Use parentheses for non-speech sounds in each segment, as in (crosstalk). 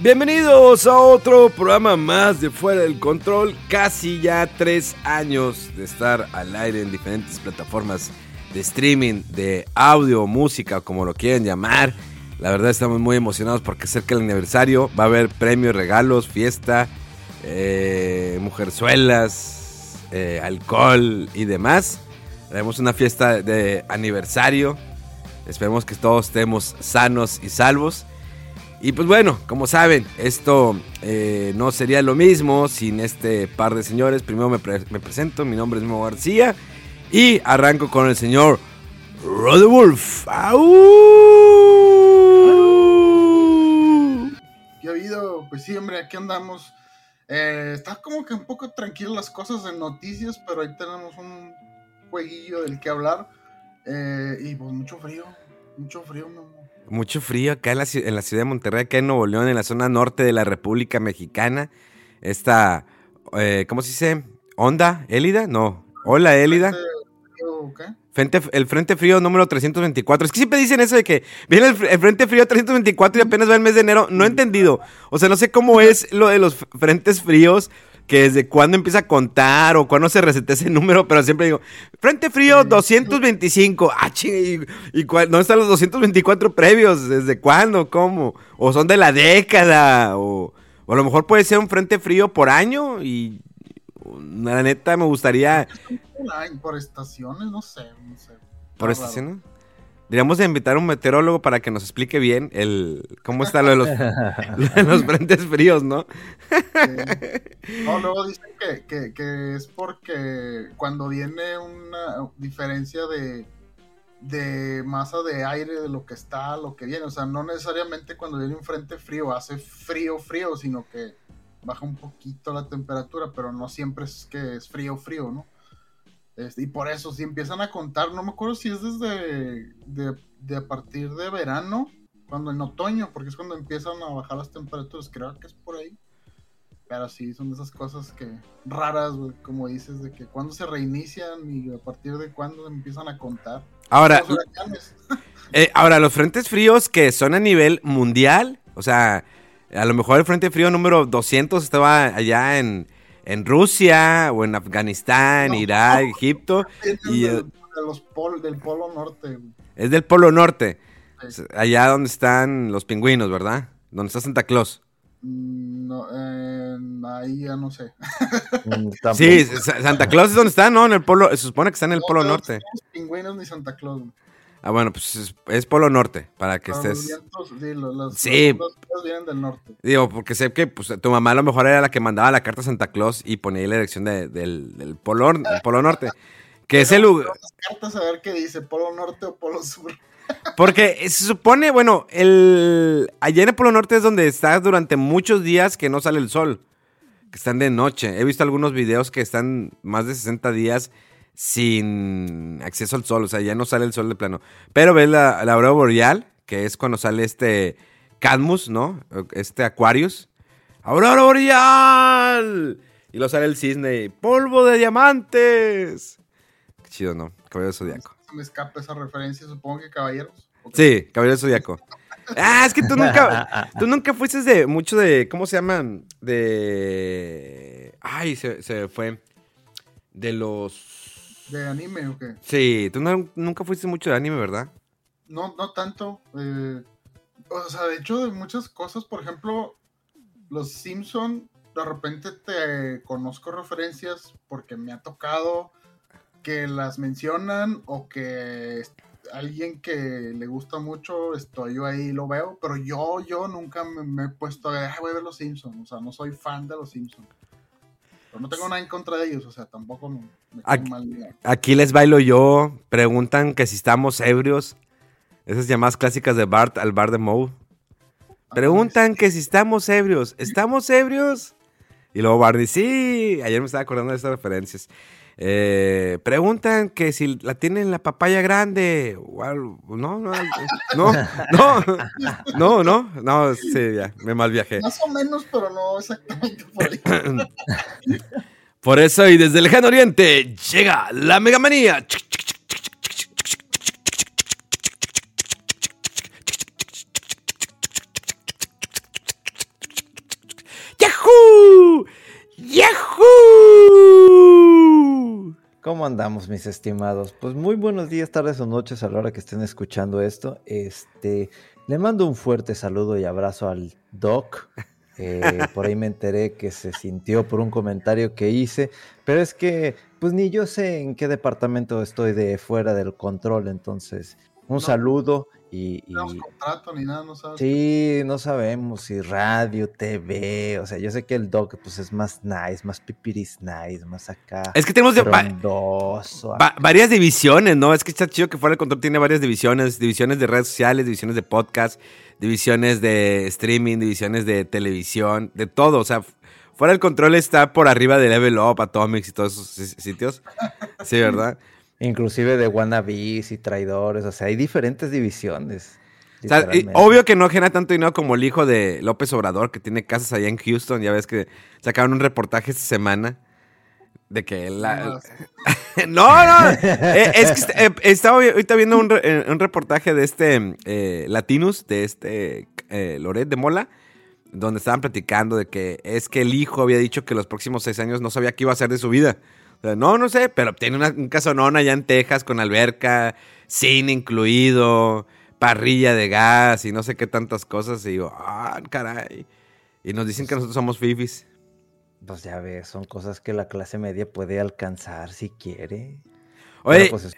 Bienvenidos a otro programa más de Fuera del Control. Casi ya tres años de estar al aire en diferentes plataformas de streaming, de audio, música, como lo quieran llamar. La verdad estamos muy emocionados porque cerca el aniversario. Va a haber premios, regalos, fiesta, eh, mujerzuelas, eh, alcohol y demás. Haremos una fiesta de aniversario. Esperemos que todos estemos sanos y salvos. Y pues bueno, como saben, esto eh, no sería lo mismo sin este par de señores. Primero me, pre- me presento, mi nombre es Memo García y arranco con el señor Roddy Wolf. ¡Au! ¿Qué ha habido? Pues sí, hombre, aquí andamos. Eh, está como que un poco tranquilas las cosas en noticias, pero ahí tenemos un jueguillo del que hablar. Eh, y pues mucho frío, mucho frío, Memo. Mucho frío acá en la, en la ciudad de Monterrey, acá en Nuevo León, en la zona norte de la República Mexicana. Esta, eh, ¿cómo se dice? ¿Onda? ¿Élida? No. Hola, Élida. Frente, el Frente Frío número 324. Es que siempre dicen eso de que viene el, el Frente Frío 324 y apenas va el mes de enero. No he entendido. O sea, no sé cómo es lo de los Frentes Fríos, que desde cuándo empieza a contar o cuándo se reseta ese número, pero siempre digo, Frente Frío 225. Ah, chingue, ¿y, y cuál- dónde están los 224 previos? ¿Desde cuándo? ¿Cómo? ¿O son de la década? O, o a lo mejor puede ser un Frente Frío por año y... La neta me gustaría por estaciones, no sé, no sé. ¿Por Está esta raro. Deberíamos de invitar a un meteorólogo para que nos explique bien el cómo está lo de los, (laughs) lo de los frentes fríos, ¿no? Sí. No, luego (laughs) dicen que, que, que es porque cuando viene una diferencia de, de masa de aire de lo que está a lo que viene, o sea, no necesariamente cuando viene un frente frío hace frío, frío, sino que baja un poquito la temperatura, pero no siempre es que es frío, frío, ¿no? Este, y por eso, si empiezan a contar, no me acuerdo si es desde de, de a partir de verano, cuando en otoño, porque es cuando empiezan a bajar las temperaturas, creo que es por ahí. Pero sí, son esas cosas que raras, como dices, de que cuando se reinician y a partir de cuándo empiezan a contar. Ahora, Los (laughs) eh, ahora, los frentes fríos que son a nivel mundial, o sea, a lo mejor el frente frío número 200 estaba allá en, en Rusia o en Afganistán, No. Irak, Egipto, y de, eh, de los pol, del polo norte. es del Polo Norte, Sí. allá donde están los pingüinos, ¿verdad? Donde está Santa Claus. Mm, No, eh, ahí ya no sé. Mm. (laughs) Sí, Sa- Santa Claus es donde está, ¿no? En el Polo, se supone que está en el No, Polo no Norte. somos pingüinos ni Santa Claus. Ah, bueno, pues es, es Polo Norte, para que los estés... vientos, sí, los, los- Sí. los vienen del norte. Digo, porque sé que pues, tu mamá a lo mejor era la que mandaba la carta a Santa Claus y ponía ahí la dirección de- del, del polo, el Polo Norte. Que es el lugar... Cartas a ver qué dice, polo norte o polo sur. (laughs) Porque se supone, bueno, el allá en el Polo Norte es donde estás durante muchos días que no sale el sol. Que están de noche. He visto algunos videos que están más de 60 días sin acceso al sol. O sea, ya no sale el sol de plano. Pero ves la, la aurora boreal, que es cuando sale este Cadmus, ¿no? Este Aquarius. ¡Aurora boreal! Y luego sale el cisne. ¡Polvo de diamantes! Qué chido, ¿no? Caballero Zodíaco. Se me escapa esa referencia, supongo que caballeros. Sí, Caballero Zodíaco. Ah, es que tú nunca, tú nunca fuiste de mucho de, ¿cómo se llaman? De, ay, se, se fue. De los, ¿De anime o qué? sí, tú no- nunca fuiste mucho de anime, ¿verdad? No, no tanto. eh, o sea, de hecho, de muchas cosas, por ejemplo, los Simpson, de repente te conozco referencias porque me ha tocado que las mencionan o que alguien que le gusta mucho, estoy yo ahí lo veo, pero yo, yo nunca me, he puesto a ver, voy a ver los Simpsons, o sea, no soy fan de los Simpsons. Pero no tengo nada en contra de ellos, o sea, tampoco me, aquí, aquí les bailo yo, preguntan que si estamos ebrios, esas llamadas clásicas de Bart al bar de Moe. Ah, preguntan que si estamos ebrios, ¿estamos ebrios? Y luego Barney, sí, ayer me estaba acordando de esas referencias. Eh, preguntan que si la tienen la papaya grande. No, no, no, no, no, no, no, sí, ya, me mal viajé. Más o menos, pero no exactamente por ahí. (coughs) Por eso, y desde el lejano oriente, llega la Megamanía. ¿Cómo andamos, mis estimados? Pues muy buenos días, tardes o noches a la hora que estén escuchando esto. Este, le mando un fuerte saludo y abrazo al Doc. Eh, por ahí me enteré que se sintió por un comentario que hice, pero es que, pues ni yo sé en qué departamento estoy de fuera del control, entonces un saludo y, no contrato ni nada, no sabes. Sí, no sabemos si radio, TV, o sea, yo sé que el doc pues es más nice, más pipiris nice, más acá. Es que tenemos varias divisiones, ¿no? Es que está chido que fuera el control tiene varias divisiones, divisiones de redes sociales, divisiones de podcast, divisiones de streaming, divisiones de televisión, de todo, o sea, fuera el control está por arriba de Level Up, Atomics y todos esos sitios. Sí, ¿verdad? (laughs) Inclusive de wannabes y traidores, o sea, hay diferentes divisiones. obvio que no genera tanto dinero como el hijo de López Obrador, que tiene casas allá en Houston. Ya ves que sacaron un reportaje esta semana de que la... (laughs) no, no, eh, es que eh, estaba ahorita viendo un, eh, reportaje de este Latinus, de este Loret de Mola, donde estaban platicando de que es que el hijo había dicho que los próximos seis años no sabía qué iba a hacer de su vida no, no sé, pero tiene una, un casonón allá en Texas con alberca, cine incluido, parrilla de gas y no sé qué tantas cosas. Y digo, ah, caray. Y nos dicen que nosotros somos fifis. Pues ya ves, son cosas que la clase media puede alcanzar si quiere. Oye, pues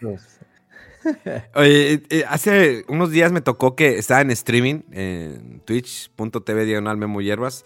(laughs) Oye, eh, hace unos días me tocó que estaba en streaming en twitch.tv diagonal memo hierbas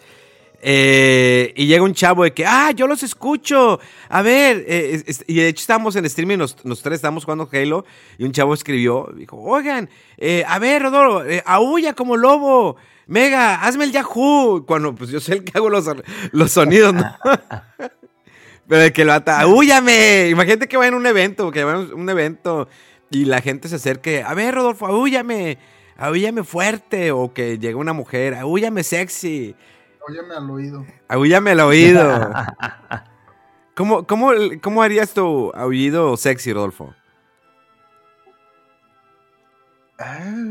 eh, y llega un chavo de que, ah, yo los escucho. A ver, eh, y de hecho estábamos en streaming, los, tres estábamos jugando Halo, y un chavo escribió, dijo, oigan, eh, a ver, Rodolfo, aúlla como lobo. Mega, hazme el Yahoo. Cuando, pues yo sé el que hago los, los sonidos, ¿no? (laughs) Pero el que lo ata, aúllame. Imagínate que va en un evento, que va en un evento, y la gente se acerque, a ver, Rodolfo, aúllame. Aúllame fuerte, o que llegue una mujer, aúllame sexy. Óyeme al oído. Aullame al oído. (laughs) ¿Cómo, cómo, cómo harías tu aullido sexy, Rodolfo? Ah.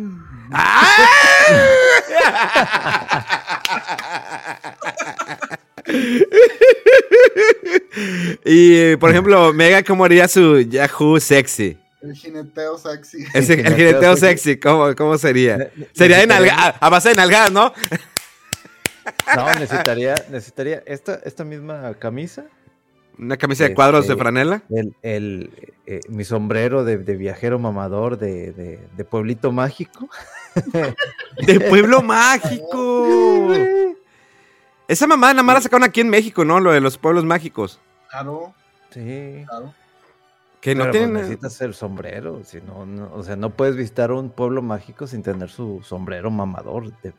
(laughs) y, por ejemplo, Mega, ¿cómo haría su Yahoo sexy? El jineteo sexy. el, jineteo sexy, ¿cómo, ¿cómo, sería? Sería en a base de nalgadas, ¿no? No, necesitaría, necesitaría esta, esta misma camisa. ¿Una camisa de cuadros de este, franela? El, eh, mi sombrero de, viajero mamador de, pueblito mágico. (laughs) ¡De pueblo mágico! (laughs) Esa mamá nada más la sacaron aquí en México, ¿no? Lo de los pueblos mágicos. Claro. Sí. Claro. Que no pues, necesitas el sombrero, si no, o sea, no puedes visitar un pueblo mágico sin tener su sombrero mamador de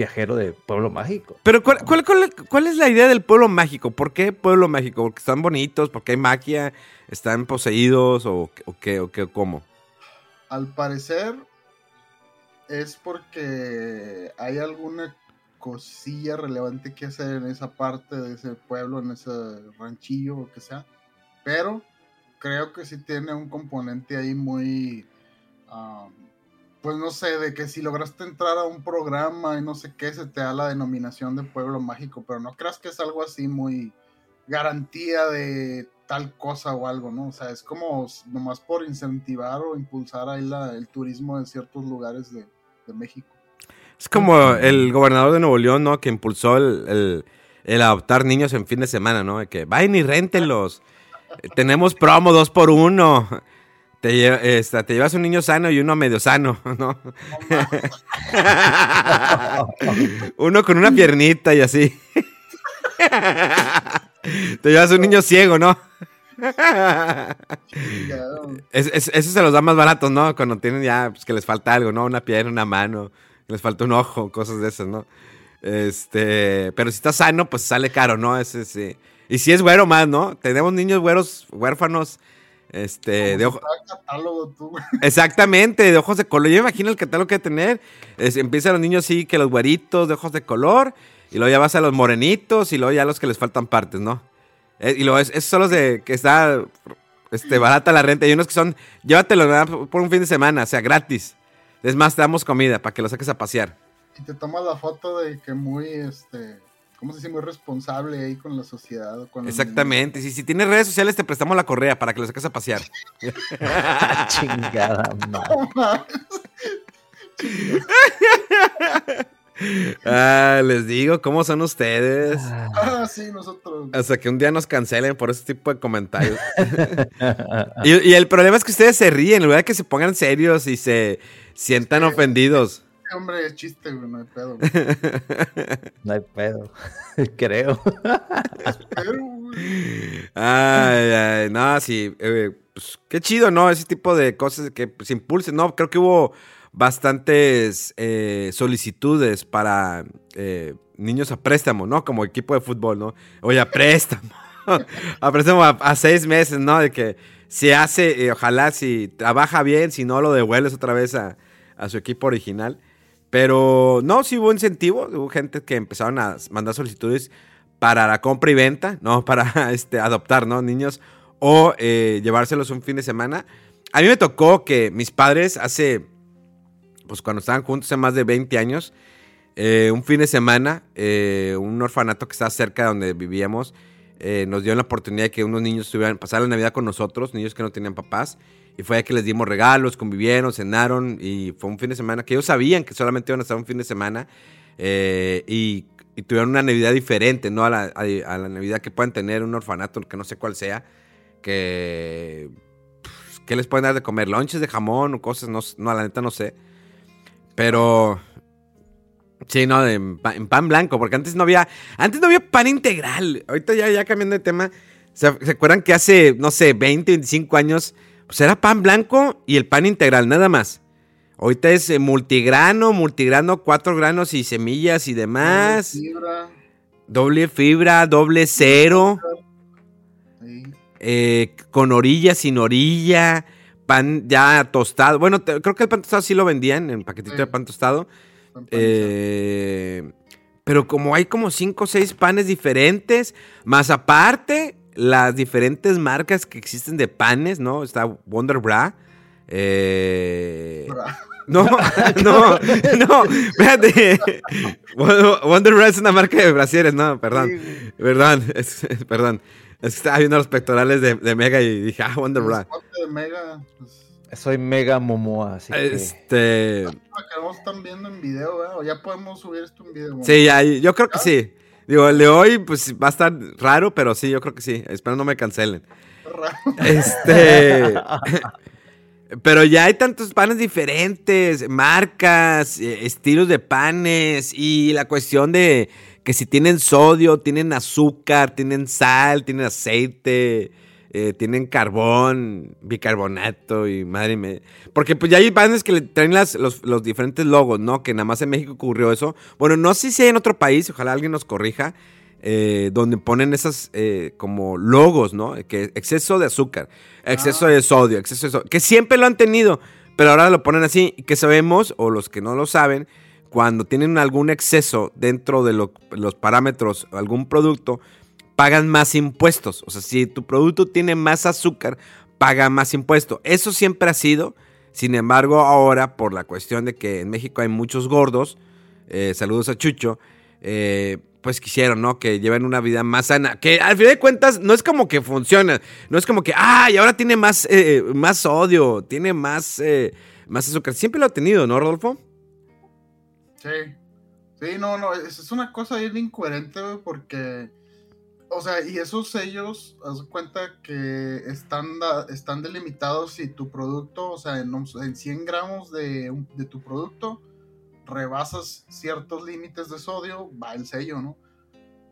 viajero de pueblo mágico. Pero ¿cuál, cuál, es la idea del pueblo mágico? ¿Por qué pueblo mágico? ¿Porque están bonitos? ¿Porque hay magia? ¿Están poseídos? ¿O, qué? ¿O qué? ¿Cómo? Al parecer es porque hay alguna cosilla relevante que hacer en esa parte de ese pueblo, en ese ranchillo o que sea. Pero creo que sí tiene un componente ahí muy... Ah, pues no sé, de que si lograste entrar a un programa y no sé qué, se te da la denominación de pueblo mágico, pero no creas que es algo así muy garantía de tal cosa o algo, ¿no? O sea, es como nomás por incentivar o impulsar ahí la, el turismo en ciertos lugares de, México. Es como el gobernador de Nuevo León, ¿no? Que impulsó el, adoptar niños en fin de semana, ¿no? De que vayan y réntelos. (laughs) Tenemos promo dos por uno. Te, este, te llevas un niño sano y uno medio sano, (laughs) ¿no? (laughs) uno con una piernita y así. te llevas un niño ciego, ¿no? eso se los da más baratos, ¿no? Cuando tienen ya, pues que les falta algo, ¿no? Una pierna, una mano, les falta un ojo, cosas de esas, ¿no? Este, pero si está sano, pues sale caro, ¿no? Ese sí. Y si es güero más, ¿no? Tenemos niños güeros, huérfanos, este, de ojos. (laughs) Exactamente, de ojos de color. Yo me imagino el catálogo que tener. Es, empiezan los niños sí, que los güeritos de ojos de color. Y luego ya vas a los morenitos y luego ya los que les faltan partes, ¿no? Eh, y luego es, esos son los de que está este, barata la renta. Y unos que son, llévatelo por un fin de semana, o sea, gratis. Es más, te damos comida para que lo saques a pasear. Y te tomas la foto de que muy, este, ¿cómo se dice? Muy responsable ahí con la sociedad. Exactamente. Si, si tienes redes sociales, te prestamos la correa para que lo saques a pasear. (laughs) Chingada, (laughs) Ah, les digo, ¿cómo son ustedes? Ah, sí, nosotros. Hasta que un día nos cancelen por ese tipo de comentarios. (laughs) y, el problema es que ustedes se ríen, en lugar de que se pongan serios y se sientan ofendidos. Hombre, es chiste, güey, no hay pedo. (laughs) no hay pedo, (laughs) creo. ay, ay, no, sí, eh, pues, qué chido, ¿no? Ese tipo de cosas que se impulsen, ¿no? Creo que hubo bastantes eh, solicitudes para eh, niños a préstamo, ¿no? Como equipo de fútbol, ¿no? Oye, a préstamo. (laughs) a préstamo a, seis meses, ¿no? De que se hace, eh, ojalá si trabaja bien, si no lo devuelves otra vez a, su equipo original. Pero no, sí hubo incentivo, hubo gente que empezaron a mandar solicitudes para la compra y venta, (laughs) ¿no? Para este, adoptar, ¿no? Niños o llevárselos un fin de semana. A mí me tocó que mis padres hace pues cuando estaban juntos hace más de 20 años, eh, un fin de semana, eh, un orfanato que estaba cerca de donde vivíamos, eh, nos dio la oportunidad de que unos niños estuvieran, pasar la Navidad con nosotros, niños que no tenían papás, y fue ahí que les dimos regalos, convivieron, cenaron, y fue un fin de semana que ellos sabían que solamente iban a estar un fin de semana, y, tuvieron una Navidad diferente, ¿no? A la, a la, Navidad que pueden tener un orfanato, que no sé cuál sea, que... Pues, ¿Qué les pueden dar de comer? ¿Lonches de jamón o cosas? No, no la neta no sé. Pero. Sí, no, en pan, blanco, porque antes no había. Antes no había pan integral. Ahorita ya, ya cambiando de tema. ¿Se, acuerdan que hace, no sé, 20, 25 años? Pues era pan blanco y el pan integral, nada más. Ahorita es eh, multigrano, multigrano, cuatro granos y semillas y demás. Doble fibra. Doble fibra, doble cero. Eh, con orilla, sin orilla pan ya tostado. Bueno, creo que el pan tostado sí lo vendían en paquetito de pan tostado. Eh, pero como hay como cinco o seis panes diferentes, más aparte las diferentes marcas que existen de panes, ¿no? Está Wonder Bra. Eh, (laughs) no, (laughs) no, no, espérate. Wonder Bra es una marca de brasieres, no, perdón. Perdón, (laughs) perdón. Es que estaba viendo los pectorales de, de Mega y dije, ah, Wonder Bra. Pues. Soy Mega Momoa, así este... que... están viendo en video, ¿eh? O ya podemos subir esto en video. Sí, ya, yo creo que sí. Digo, el de hoy, pues va a estar raro, pero sí, yo creo que sí. Espero no me cancelen. Este. (laughs) pero ya hay tantos panes diferentes, marcas, eh, estilos de panes y la cuestión de que si tienen sodio, tienen azúcar, tienen sal, tienen aceite, eh, tienen carbón, bicarbonato y madre mía. Porque pues ya hay panes que le traen las, los, diferentes logos, ¿no? Que nada más en México ocurrió eso. Bueno, no sé si hay en otro país, ojalá alguien nos corrija, eh, donde ponen esas eh, como logos, ¿no? Que exceso de azúcar, exceso de sodio, exceso de sodio, que siempre lo han tenido, pero ahora lo ponen así, que sabemos, o los que no lo saben, cuando tienen algún exceso dentro de los parámetros, algún producto, pagan más impuestos. O sea, si tu producto tiene más azúcar, paga más impuesto. Eso siempre ha sido. Sin embargo, ahora, por la cuestión de que en México hay muchos gordos, eh, saludos a Chucho, eh, pues quisieron, ¿no? Que lleven una vida más sana. Que al final de cuentas no es como que funciona. No es como que, ay, ahora tiene más, eh, más odio, tiene más, más azúcar. Siempre lo ha tenido, ¿no, Rodolfo? Sí. Sí, no, no, es, una cosa bien incoherente, porque o sea, y esos sellos, haz cuenta que están, están delimitados si tu producto, o sea, en, en 100 gramos de, de, tu producto, rebasas ciertos límites de sodio, va el sello, ¿no?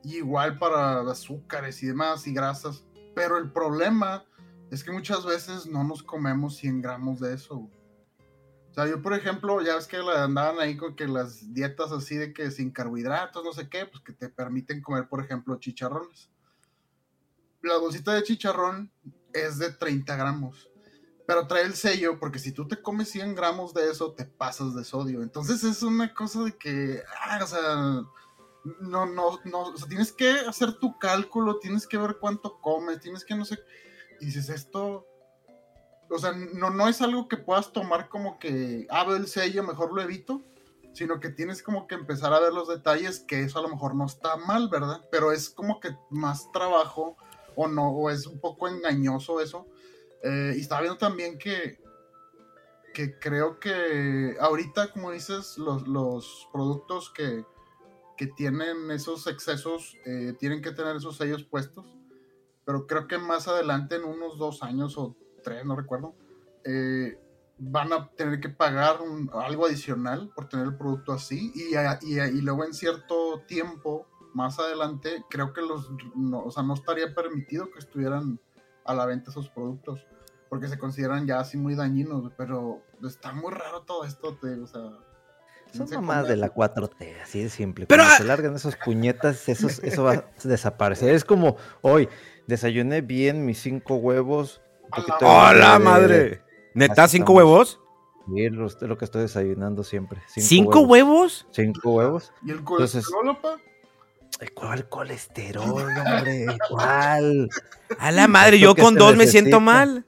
igual para azúcares y demás y grasas. Pero el problema es que muchas veces no nos comemos 100 gramos de eso. Sea, yo por ejemplo, ya ves que andaban ahí con que las dietas así de que sin carbohidratos, no sé qué, pues que te permiten comer, por ejemplo, chicharrones. La bolsita de chicharrón es de 30 gramos. Pero trae el sello porque si tú te comes 100 gramos de eso, te pasas de sodio. Entonces es una cosa de que, ah, o sea, no, no, no, o sea, tienes que hacer tu cálculo, tienes que ver cuánto comes, tienes que no sé, y dices esto, o sea, no, no es algo que puedas tomar como que, ah, el sello, mejor lo evito, sino que tienes como que empezar a ver los detalles, que eso a lo mejor no está mal, ¿verdad? Pero es como que más trabajo, o no, o es un poco engañoso eso. Eh, y estaba viendo también que, que creo que ahorita, como dices, los, los productos que, que tienen esos excesos eh, tienen que tener esos sellos puestos. Pero creo que más adelante, en unos dos años o tres, no recuerdo, eh, van a tener que pagar algo adicional por tener el producto así. Y, y, y, luego en cierto tiempo, más adelante, creo que los, no, o sea, no estaría permitido que estuvieran a la venta esos productos. Porque se consideran ya así muy dañinos. Pero está muy raro todo esto, te, o sea son mamás de la 4T, así de simple. Pero Cuando se largan esos puñetas, esos, eso va a desaparecer. Es como hoy, desayuné bien mis cinco huevos. ¡Hola, madre! ¿Neta cinco huevos? Sí, es lo que estoy desayunando siempre. Cinco, huevos. Cinco huevos. ¿Y el colesterol, ¿Cuál colesterol, hombre? ¿Cuál? A la madre, yo con dos me siento mal.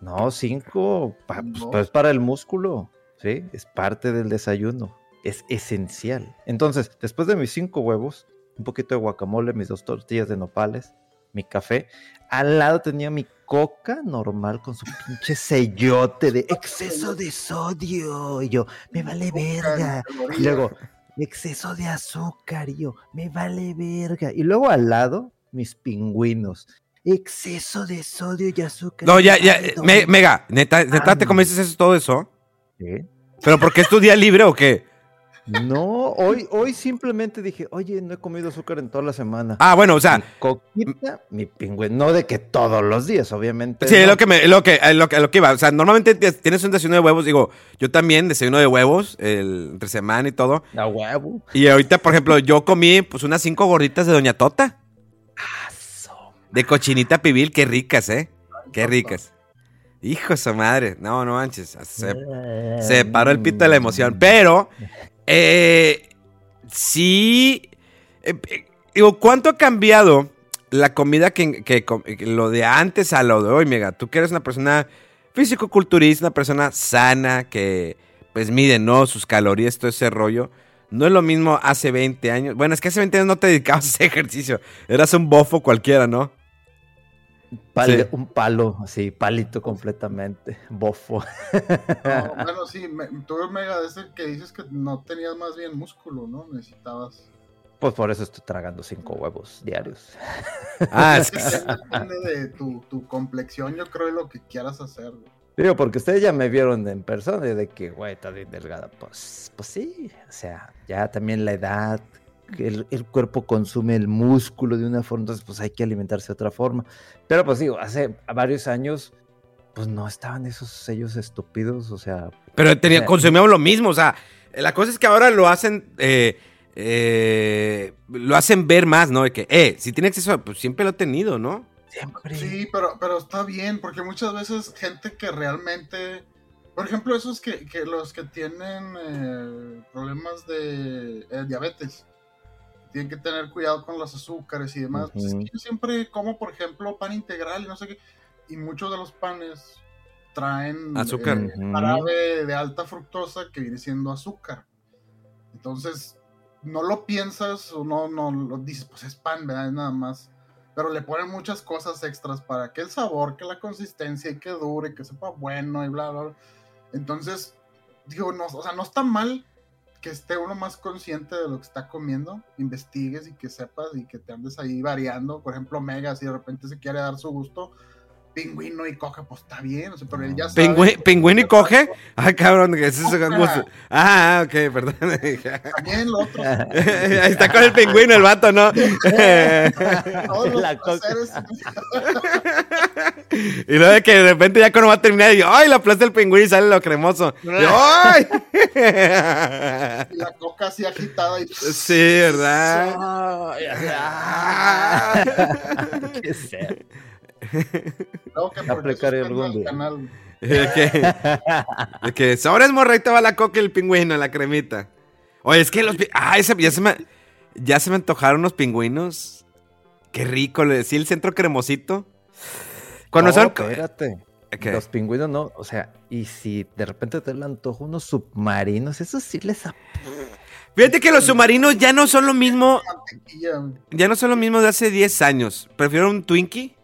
No, cinco, pues, pues para el músculo. ¿sí? Es parte del desayuno, es esencial. Entonces, después de mis cinco huevos, un poquito de guacamole, mis dos tortillas de nopales, mi café, al lado tenía mi coca normal con su pinche sellote de exceso de sodio. Y yo, me vale verga. Y luego, exceso de azúcar. Y yo, me vale verga. Y luego al lado, mis pingüinos. Exceso de sodio y azúcar. No, ya, ya, mega, neta, neta, ¿te comiste eso, todo eso? ¿Pero porque es tu día libre o qué? No, hoy, hoy simplemente dije, oye, no he comido azúcar en toda la semana. Ah, bueno, o sea. Mi coquita, mi pingüino, no de que todos los días, obviamente. Sí, lo que me, lo que, lo que, lo que iba. O sea, normalmente tienes un desayuno de huevos, digo, yo también desayuno de huevos, el, entre semana y todo. A huevo. Y ahorita, por ejemplo, yo comí pues unas cinco gorditas de Doña Tota. De cochinita pibil, qué ricas, ¿eh? Qué ricas. Hijo de su madre. No, no manches. Se, paró el pito de la emoción. Pero, eh, sí. Eh, eh, digo, ¿cuánto ha cambiado la comida que, lo de antes a lo de hoy, Mega? Tú que eres una persona físico-culturista, una persona sana, que pues mide, ¿no? Sus calorías, todo ese rollo. No es lo mismo hace 20 años. Bueno, es que hace 20 años no te dedicabas a ese (laughs) ejercicio. Eras un bofo cualquiera, ¿no? Un palo, así, palito completamente, bofo. (laughs) bueno, sí, me, tú mega de ese que dices que no tenías más bien músculo, ¿no? Necesitabas. Pues por eso estoy tragando cinco huevos diarios. Ah, (laughs) es que depende de tu, tu, complexión, yo creo, y lo que quieras hacer. Digo, porque ustedes ya me vieron en persona de que, güey, está bien delgada. Pues, pues sí, o sea, ya también la edad, el, el, cuerpo consume el músculo de una forma, entonces pues hay que alimentarse de otra forma. Pero pues digo, hace varios años pues no estaban esos sellos estúpidos, o sea... Pero tenía, consumíamos lo mismo, o sea, la cosa es que ahora lo hacen... Eh, eh, lo hacen ver más, ¿no? De que, eh, si tiene acceso, pues siempre lo ha tenido, ¿no? Siempre. Sí, pero, pero está bien, porque muchas veces gente que realmente por ejemplo, esos que, que los que tienen eh, problemas de eh, diabetes, tienen que tener cuidado con los azúcares y demás. Pues yo siempre como, por ejemplo, pan integral y no sé qué, y muchos de los panes traen azúcar, eh, de alta fructosa que viene siendo azúcar. Entonces, no lo piensas o no, no lo dices, pues es pan, ¿verdad? Es nada más. Pero le ponen muchas cosas extras para que el sabor, que la consistencia y que dure, que sepa bueno y bla, bla, bla. Entonces, digo, no, o sea, no está mal que esté uno más consciente de lo que está comiendo, investigues y que sepas y que te andes ahí variando. Por ejemplo, Mega, si de repente se quiere dar su gusto, pingüino y coge, pues está bien, o sea, pero él ya sabe. ¿Pingüi- ¿Pingüino y coge? Ah, cabrón, que es eso. Coca. Ah, ok, perdón. También lo otro. (laughs) Ahí está con el pingüino el vato, ¿no? (laughs) (laughs) Todos los placeres. (laughs) y luego de que de repente ya cuando va a terminar, y ¡ay! La aplasta el pingüino y sale lo cremoso. (laughs) Y, ¡ay! y la coca así agitada y (laughs) sí, ¿verdad? Ah, Qué sad. Luego que Aplicar algún canal. de que, de que sobres morrito va la coca y el pingüino, la cremita. Oye, es que los ah, ese- ya se me ya se me antojaron unos pingüinos. Qué rico, le decía el centro cremosito. Cuando No, son espérate. ¿Qué? Los pingüinos no, o sea, y si de repente te le antojo unos submarinos, eso sí les ap- Fíjate que los submarinos ya no son lo mismo, ya no son lo mismo de hace 10 años. Prefiero un Twinkie,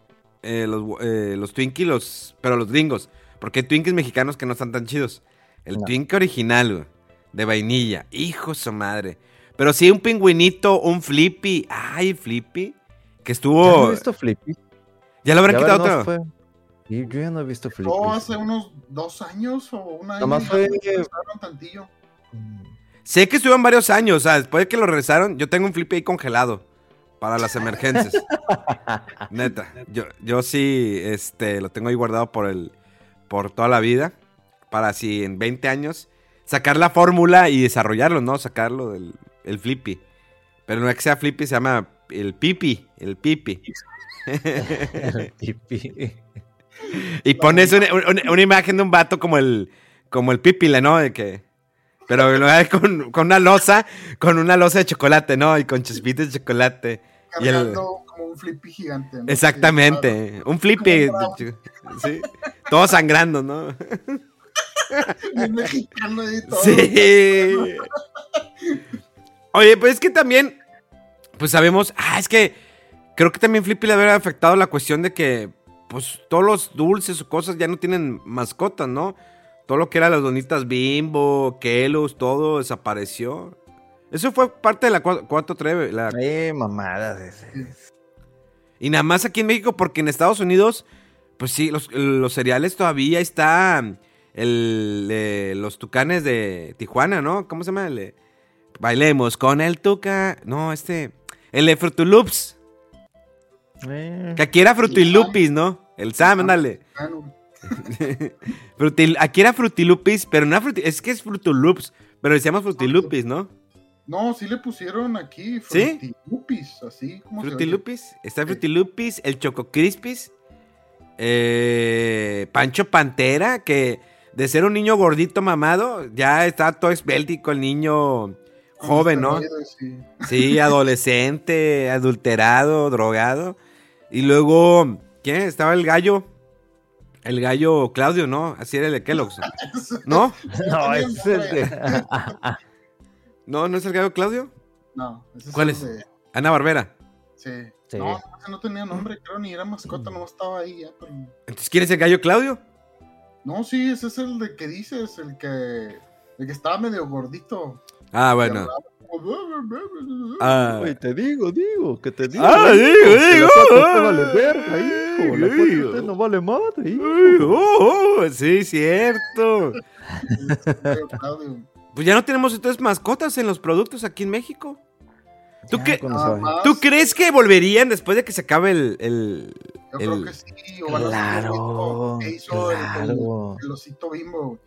eh, los, eh, los Twinkie, los, pero los gringos. Porque hay Twinkies mexicanos que no están tan chidos. El No. Twinkie original, güey, de vainilla. Hijo de su madre. Pero sí, un pingüinito, un Flippy. Ay, Flippy. Que ¿Ya estuvo. no he visto Flippy? Ya lo habrán Ya quitado otro. fue- Sí, yo ya no he visto Flippy. No, hace unos dos años o un año. Nomás fue- tantillo. Sé que estuvieron varios años. O sea, después de que lo regresaron, yo tengo un Flippy ahí congelado. Para las emergencias. (laughs) Neta. Yo, yo sí, este, lo tengo ahí guardado por el. Por toda la vida. Para así en 20 años. Sacar la fórmula y desarrollarlo, ¿no? Sacarlo del el Flippy. Pero no es que sea Flippy, se llama el Pipi. El Pipi. (laughs) Y pones una, una- una imagen de un vato como el. Como el Pipile, ¿no? De que. Pero con, con una losa. Con una losa de chocolate, ¿no? Y con chispitas de chocolate. Y el- Cargando como un flippy gigante. ¿no? Exactamente. Un flippy. Sí. Todo sangrando, ¿no? (laughs) Mexicano y todo. Sí. Oye, pues es que también. Pues sabemos. Ah, es que. Creo que también Flippy le había afectado la cuestión de que. Pues todos los dulces o cosas ya no tienen mascotas, ¿no? Todo lo que era las donitas Bimbo, Kellogg's, todo desapareció. Eso fue parte de la 4 Treve. La Eh, mamadas. Y nada más aquí en México, porque en Estados Unidos, pues sí, los, los cereales todavía está el, eh, los tucanes de Tijuana, ¿no? ¿Cómo se llama? El, eh, bailemos con el tuca. No, este. El de Frutuloops. Eh, Que aquí era Frutilupis, ¿no? El Sam, ándale. Bueno, (laughs) Frutil- aquí era Frutilupis, pero no Fruti- es que es Frutuloops, pero decíamos Frutilupis, ¿no? No, sí le pusieron aquí ¿Sí? Frutilupis, así como. Frutilupis. Está Frutilupis, el Choco Crispis. eh, Pancho Pantera, que de ser un niño gordito mamado, ya está todo esbéltico el niño joven, ¿no? Sí, adolescente, adulterado, drogado. Y luego, ¿quién? Estaba el gallo. El gallo Claudio, ¿no? Así era el de Kellogg's. (laughs) ¿No? no, es de- ¿No? ¿No es el gallo Claudio? No, ese ¿Cuál el es? de- Ana Barbera. Sí. Sí. No, ese no tenía nombre, creo, ni era mascota, no estaba ahí ya, pero... Entonces, ¿quién es el gallo Claudio? No, sí, ese es el de que dices, el que... El que estaba medio gordito. Ah, bueno. bueno. Ah, Güey, te digo, digo, que te digo. Ah, hijo, digo, que digo, La 4T ah, vale verga, hijo. La digo. 4T no vale madre, hijo. Oh, oh, sí, cierto. Pues ya no tenemos entonces mascotas en los productos aquí en México. ¿Tú, Ya, ¿Tú crees que volverían después de que se acabe el... el- Yo creo el- que sí. o Claro, que hizo el- el- claro. el osito bimbo.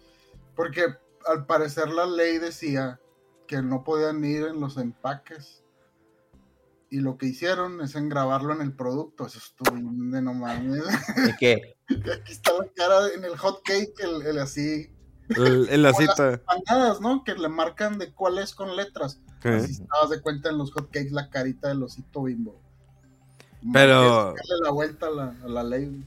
Porque al parecer la ley decía que no podían ir en los empaques. Y lo que hicieron es en grabarlo en el producto. Eso estuvo de no mames. ¿Y qué? (laughs) Aquí está la cara en el hot cake, el, el así. el, el lacito? Panadas, ¿no? Que le marcan de cuál es con letras. Así estabas de cuenta en los hot cakes la carita del osito bimbo. Pero- Es darle la vuelta a la, a la ley.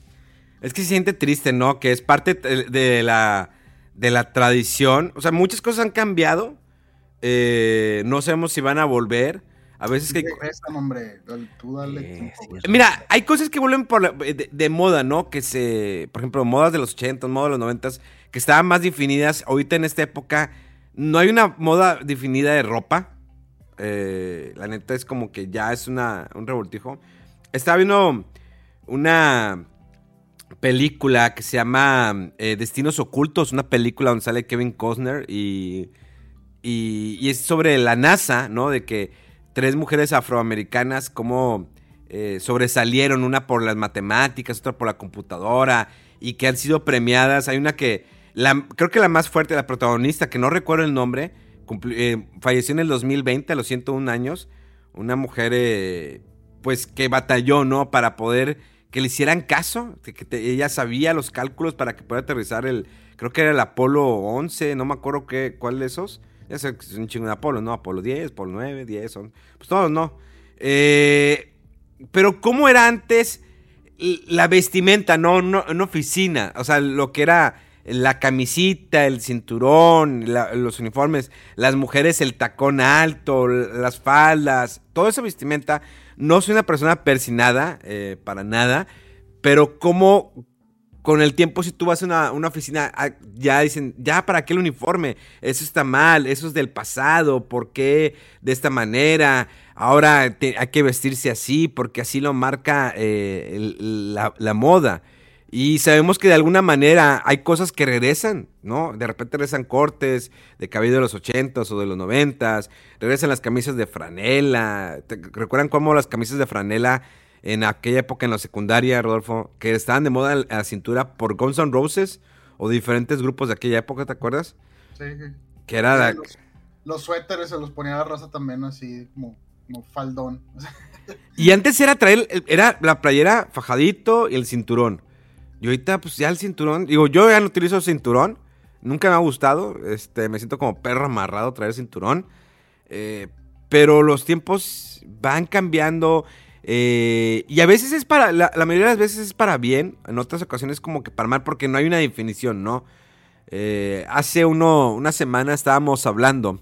Es que se siente triste, ¿no? Que es parte de de la, de la tradición. O sea, muchas cosas han cambiado. Eh, no sabemos si van a volver. A veces que... Regresan, hombre. Dale, Tú dale. Sí, tiempo. Mira, hay cosas que vuelven por la- de, de moda, ¿no? Que se, por ejemplo, modas de los 80, modas de los 90, que estaban más definidas. Ahorita en esta época no hay una moda definida de ropa. Eh, la neta es como que ya es una, un revoltijo. Estaba viendo una película que se llama eh, Destinos Ocultos, una película donde sale Kevin Costner y, y, es sobre la NASA, ¿no? De que tres mujeres afroamericanas como eh, sobresalieron, una por las matemáticas, otra por la computadora y que han sido premiadas. Hay una que, la, creo que la más fuerte, la protagonista, que no recuerdo el nombre, eh, falleció en el 2020 a los 101 años. Una mujer, pues, que batalló, ¿no? Para poder que le hicieran caso, que, ella sabía los cálculos para que pueda aterrizar el, creo que era el Apolo 11, no me acuerdo qué, cuál de esos. Ya es un chingo de Apolo, ¿no? Apolo 10, Apolo 9, 10, son, pues todos no. Eh, pero ¿cómo era antes la vestimenta, no, no, en oficina? O sea, lo que era la camisita, el cinturón, los uniformes, las mujeres el tacón alto, las faldas, toda esa vestimenta no soy una persona persinada, eh, para nada, pero como con el tiempo si tú vas a una, oficina, ah, ya dicen, ya, ¿para qué el uniforme? Eso está mal, eso es del pasado, ¿por qué de esta manera? Ahora hay que vestirse así, porque así lo marca eh, la moda. Y sabemos que de alguna manera hay cosas que regresan, ¿no? De repente regresan cortes de cabello de los 80s o de los 90s, regresan las camisas de franela. ¿Recuerdan cómo las camisas de franela en aquella época en la secundaria, Rodolfo, que estaban de moda la cintura por Guns N' Roses o diferentes grupos de aquella época, ¿te acuerdas? Sí. Que era... Los, suéteres se los ponía la raza también así como, como faldón. Y antes era traer, era la playera fajadito y el cinturón. Y ahorita, pues ya el cinturón. Digo, yo ya no utilizo cinturón. Nunca me ha gustado. Este, me siento como perro amarrado traer cinturón. Eh, pero los tiempos van cambiando. Eh, y a veces es para. La, mayoría de las veces es para bien. En otras ocasiones, como que para mal, porque no hay una definición, ¿no? Eh, hace uno, una semana estábamos hablando.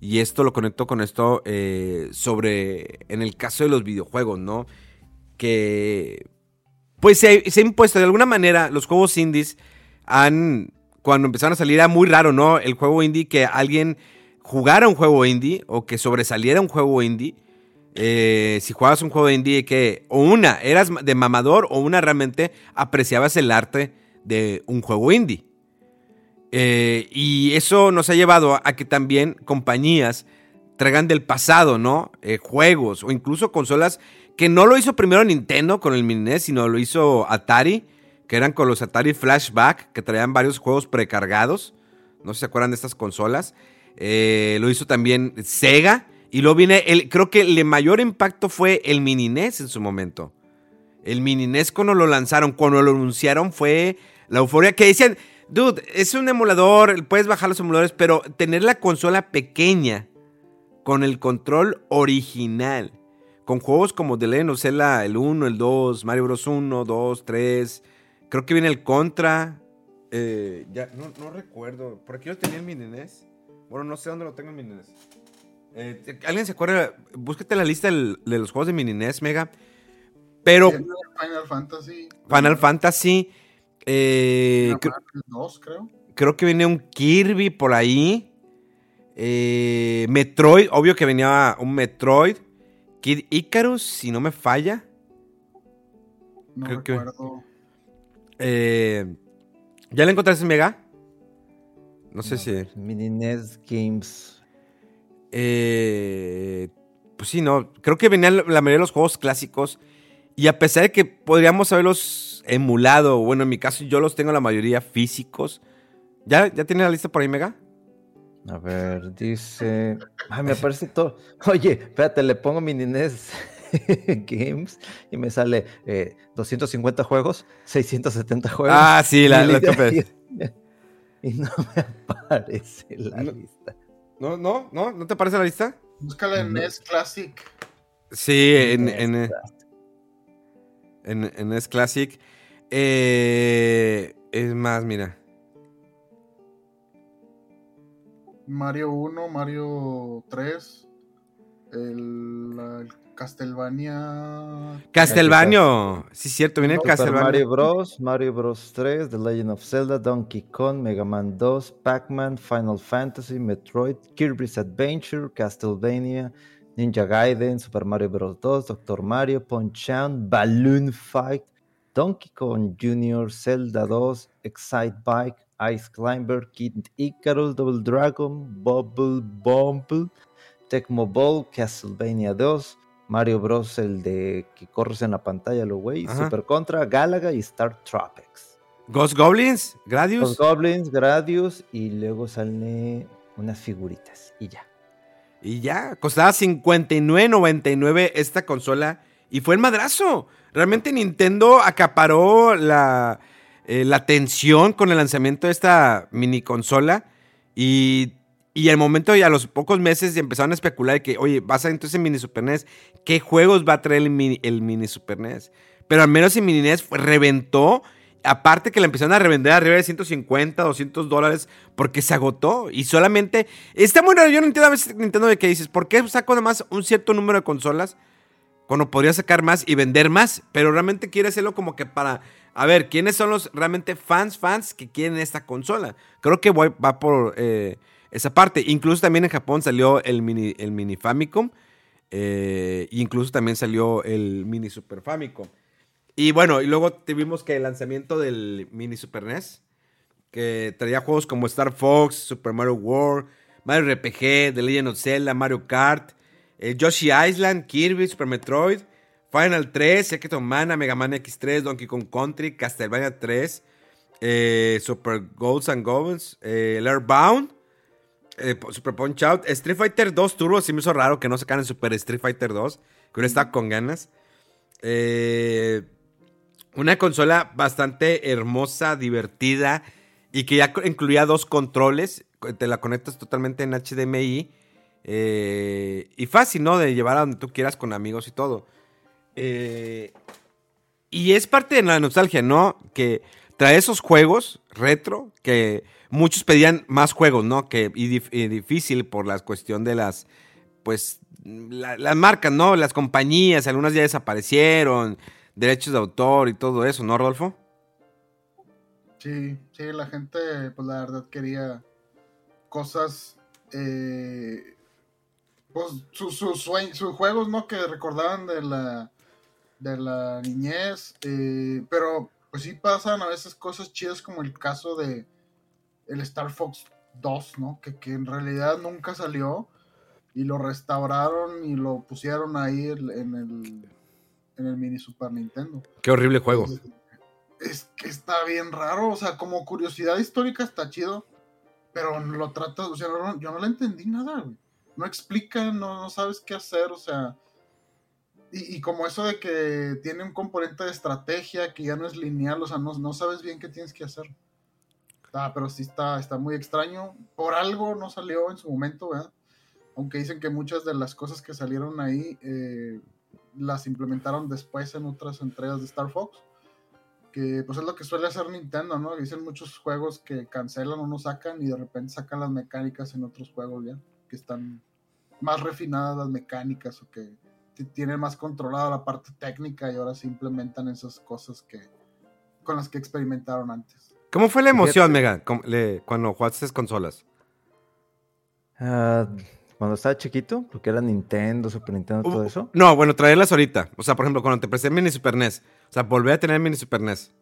Y esto lo conecto con esto. sobre. En el caso de los videojuegos, ¿no? Que pues se, ha impuesto de alguna manera los juegos indies han cuando empezaron a salir era muy raro, ¿no? El juego indie que alguien jugara un juego indie o que sobresaliera un juego indie. Eh, si jugabas un juego indie que o una eras de mamador o una realmente apreciabas el arte de un juego indie. Eh, y eso nos ha llevado a que también compañías traigan del pasado, ¿no? Eh, juegos o incluso consolas que no lo hizo primero Nintendo con el Mini NES, sino lo hizo Atari, que eran con los Atari Flashback, que traían varios juegos precargados. No sé si se acuerdan de estas consolas. Lo hizo también Sega. Y luego viene, el, creo que el mayor impacto fue el Mini NES en su momento. El Mini NES cuando lo lanzaron, cuando lo anunciaron fue la euforia que decían, dude, es un emulador, puedes bajar los emuladores, pero tener la consola pequeña con el control original con juegos como The Legend of Zelda, el 1, el 2, Mario Bros. 1, 2, 3. Creo que viene el Contra. Eh, ya, no, recuerdo. ¿Por aquí lo tenía en mi NES? Bueno, no sé dónde lo tengo en mi NES. Eh, ¿Alguien se acuerda? Búsquete la lista de los juegos de mini NES, Mega. Pero. Final Fantasy. Final Fantasy. Eh, creo, 2, creo. Creo que viene un Kirby por ahí. Eh, Metroid, obvio que venía un Metroid. Kid Icarus, si no me falla. No recuerdo. Eh, ¿Ya le encontraste en Mega? No, sé si. Mini NES Games. Eh, pues sí, no. Creo que venían la mayoría de los juegos clásicos. Y a pesar de que podríamos haberlos emulado, bueno, en mi caso yo los tengo la mayoría físicos. ¿Ya, ya tiene la lista por ahí, Mega? A ver, dice. Ay, me aparece todo. (laughs) Oye, espérate, le pongo mini NES (laughs) Games y me sale 250 eh, juegos, 670 juegos. Ah, sí, la, (laughs) la Y no me aparece la lista. No, no, no, ¿no te aparece la lista? Búscala en NES Classic. Sí, en, en, en, en NES Classic. Eh, es más, mira. Mario 1, Mario 3, el, Castlevania. Castlevania. Sí, cierto, viene Super Castlevania. Mario Bros, Mario Bros 3, The Legend of Zelda, Donkey Kong, Mega Man 2, Pac-Man, Final Fantasy, Metroid, Kirby's Adventure, Castlevania, Ninja Gaiden, Super Mario Bros 2, Doctor Mario, Punch-Out, Balloon Fight, Donkey Kong Jr., Zelda 2, Excite Bike, Ice Climber, Kid Icarus, Double Dragon, Bubble Bumble, Tecmo Ball, Castlevania 2, Mario Bros. el de que corres en la pantalla, lo güey. Super Contra, Galaga y Star Tropics. Ghost Goblins, Gradius. Los Goblins, Gradius y luego salen unas figuritas y ya. Y ya, costaba 59.99 esta consola. Y fue el madrazo. Realmente Nintendo acaparó la, eh, la atención con el lanzamiento de esta mini consola. Y, y al momento y a los pocos meses empezaron a especular que, oye, vas a entonces en mini Super NES. ¿Qué juegos va a traer el mini, el mini Super NES? Pero al menos en mini NES reventó. Aparte que la empezaron a revender arriba de 150, 200 dólares porque se agotó. Y solamente... Está muy raro, yo no entiendo a veces Nintendo de que dices, ¿por qué saco nada más un cierto número de consolas cuando podría sacar más y vender más? Pero realmente quiere hacerlo como que para... A ver, ¿quiénes son los realmente fans, fans que quieren esta consola? Creo que va por eh, esa parte. Incluso también en Japón salió el mini, el mini Famicom. eh, e incluso también salió el mini Super Famicom. Y bueno, y luego tuvimos que el lanzamiento del mini Super NES, que traía juegos como Star Fox, Super Mario World, Mario RPG, The Legend of Zelda, Mario Kart, eh, Yoshi Island, Kirby, Super Metroid, Final 3, Secret of Mana, Mega Man X3, Donkey Kong Country, Castlevania 3, eh, Super Ghosts and Goblins, eh, el Airbound, eh, Super Punch Out, Street Fighter 2 Turbo, sí me hizo raro que no sacaran Super Street Fighter 2, que hubiera estado con ganas. Eh, una consola bastante hermosa, divertida y que ya incluía dos controles. Te la conectas totalmente en HDMI. eh, y fácil, ¿no? De llevar a donde tú quieras con amigos y todo. Eh, y es parte de la nostalgia, ¿no? Que trae esos juegos retro que muchos pedían más juegos, ¿no? Que, y, dif- y difícil por la cuestión de las, pues, la- las marcas, ¿no? Las compañías, algunas ya desaparecieron, derechos de autor y todo eso, ¿no, Rodolfo? Sí, sí, la gente, pues la verdad quería cosas, eh, pues sus sue- sus juegos, ¿no? Que recordaban de la, de la niñez, eh, pero pues sí pasan a veces cosas chidas como el caso de el Star Fox 2, ¿no? Que, que en realidad nunca salió y lo restauraron y lo pusieron ahí en el, en el mini Super Nintendo. Qué horrible juego. Es que está bien raro, o sea, como curiosidad histórica está chido, pero lo tratas, o sea, no- yo no le entendí nada, güey. No explica, no, no sabes qué hacer, o sea. Y, y como eso de que tiene un componente de estrategia que ya no es lineal, o sea, no, no sabes bien qué tienes que hacer. Ah, pero sí está, está muy extraño. Por algo no salió en su momento, ¿verdad? Aunque dicen que muchas de las cosas que salieron ahí eh, las implementaron después en otras entregas de Star Fox que pues es lo que suele hacer Nintendo, ¿no? Dicen muchos juegos que cancelan o no sacan y de repente sacan las mecánicas en otros juegos ya, que están más refinadas las mecánicas o que tienen más controlada la parte técnica y ahora se implementan esas cosas que con las que experimentaron antes. ¿Cómo fue la emoción, Fíjate. Mega, com- le- cuando jugaste esas consolas? Ah, cuando estaba chiquito, porque era Nintendo, Super Nintendo, todo Uh, eso. No, bueno, traerlas ahorita. O sea, por ejemplo, cuando te presté el mini Super NES. O sea, volví a tener mini Super NES.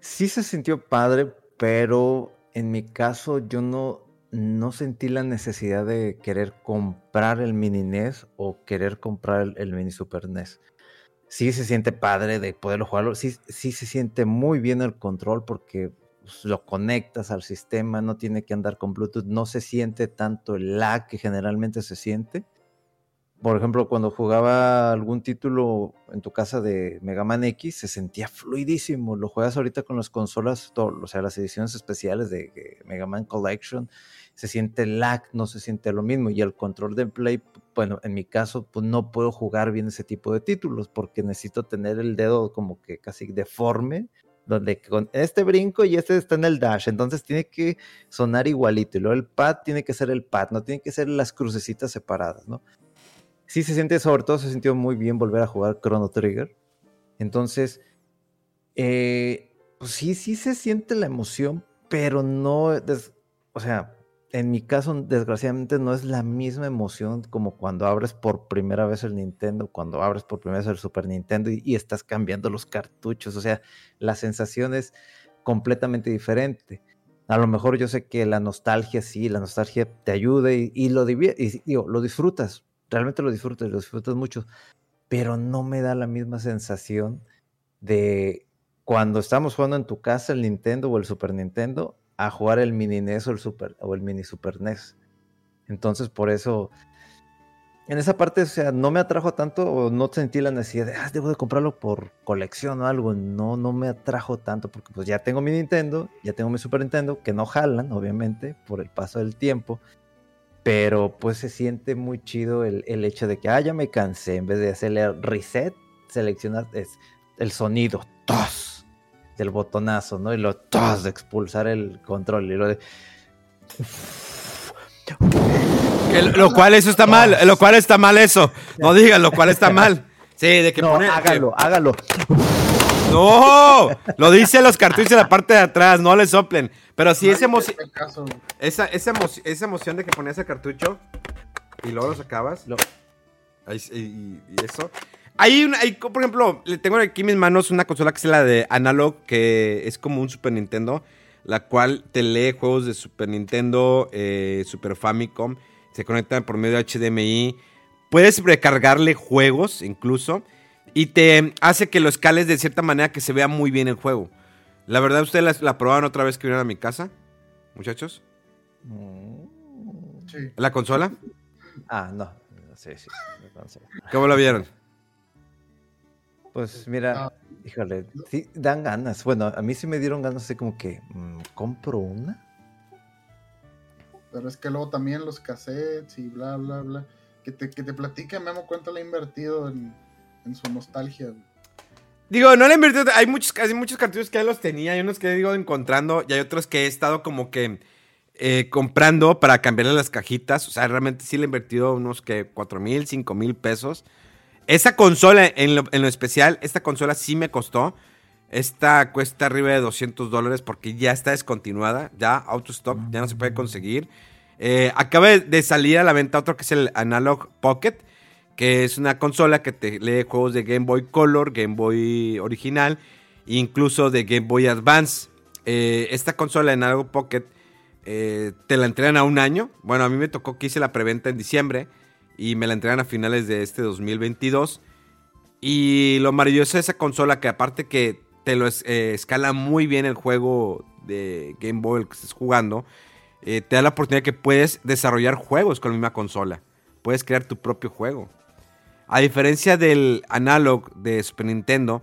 Sí se sintió padre, pero en mi caso yo no, no sentí la necesidad de querer comprar el mini NES o querer comprar el, mini Super NES. Sí se siente padre de poderlo jugarlo, sí, sí se siente muy bien el control porque pues, lo conectas al sistema, no tiene que andar con Bluetooth, no se siente tanto el lag que generalmente se siente. Por ejemplo, cuando jugaba algún título en tu casa de Mega Man X, se sentía fluidísimo. Lo juegas ahorita con las consolas, o sea, las ediciones especiales de Mega Man Collection, se siente lag, no se siente lo mismo. Y el control de Play, bueno, en mi caso, pues no puedo jugar bien ese tipo de títulos porque necesito tener el dedo como que casi deforme, donde con este brinco y este está en el dash, entonces tiene que sonar igualito. Y luego el pad tiene que ser el pad, no tiene que ser las crucecitas separadas, ¿no? sí se siente, sobre todo se sintió muy bien volver a jugar Chrono Trigger. Entonces, eh, pues sí, sí se siente la emoción, pero no, o sea, en mi caso, desgraciadamente, no es la misma emoción como cuando abres por primera vez el Nintendo, cuando abres por primera vez el Super Nintendo y, estás cambiando los cartuchos. O sea, la sensación es completamente diferente. A lo mejor yo sé que la nostalgia sí, la nostalgia te ayuda y, lo, lo disfrutas, realmente lo disfrutas, lo disfrutas mucho, pero no me da la misma sensación de cuando estamos jugando en tu casa el Nintendo o el Super Nintendo a jugar el mini NES o el, Super, o el mini Super NES. Entonces, por eso, en esa parte, o sea, no me atrajo tanto o no sentí la necesidad de, ah, debo de comprarlo por colección o algo. No, no me atrajo tanto porque pues ya tengo mi Nintendo, ya tengo mi Super Nintendo, que no jalan, obviamente, por el paso del tiempo. Pero pues se siente muy chido el, el hecho de que, ah, ya me cansé, en vez de hacerle reset, seleccionar es el sonido, tos del botonazo, ¿no? Y lo tos de expulsar el control y lo de... lo cual eso está mal, lo cual está mal eso. No digas lo cual está mal. Sí, de que no, hágalo, hágalo. No, lo dice los cartuchos en la parte de atrás, no le soplen. Pero sí, esa, emoción esa, esa, emoción de que ponías el cartucho y luego lo sacabas. y, eso. Hay, hay, por ejemplo, le tengo aquí en mis manos una consola que es la de Analog, que es como un Super Nintendo, la cual te lee juegos de Super Nintendo, eh, Super Famicom, se conecta por medio de HDMI. Puedes recargarle juegos incluso y te hace que lo escales de cierta manera que se vea muy bien el juego. La verdad, ¿ustedes la, probaron otra vez que vinieron a mi casa, muchachos? Sí. ¿La consola? Ah, no. Sí, sí. ¿Cómo la vieron? Pues mira, ah. híjole, sí dan ganas. Bueno, a mí sí me dieron ganas así como que, mm, ¿compro una? Pero es que luego también los cassettes y bla, bla, bla. Que te, que te platique Memo cuánto le ha invertido en, su nostalgia. Digo, no le he invertido. Hay muchos, hay muchos cartuchos que ya los tenía. Hay unos que he ido encontrando y hay otros que he estado como que eh, comprando para cambiarle las cajitas. O sea, realmente sí le he invertido unos que 4 mil, 5 mil pesos. Esa consola, en lo, especial, esta consola sí me costó. Esta cuesta arriba de 200 dólares porque ya está descontinuada. Ya, autostop, ya no se puede conseguir. Eh, acaba de salir a la venta otro que es el Analog Pocket, que es una consola que te lee juegos de Game Boy Color, Game Boy original, incluso de Game Boy Advance. Eh, esta consola Analog Pocket eh, te la entregan a un año. Bueno, a mí me tocó que hice la preventa en diciembre y me la entregan a finales de este 2022. Y lo maravilloso de esa consola que aparte que te lo eh, escala muy bien el juego de Game Boy que estés jugando, eh, te da la oportunidad que puedes desarrollar juegos con la misma consola. Puedes crear tu propio juego. A diferencia del analog de Super Nintendo,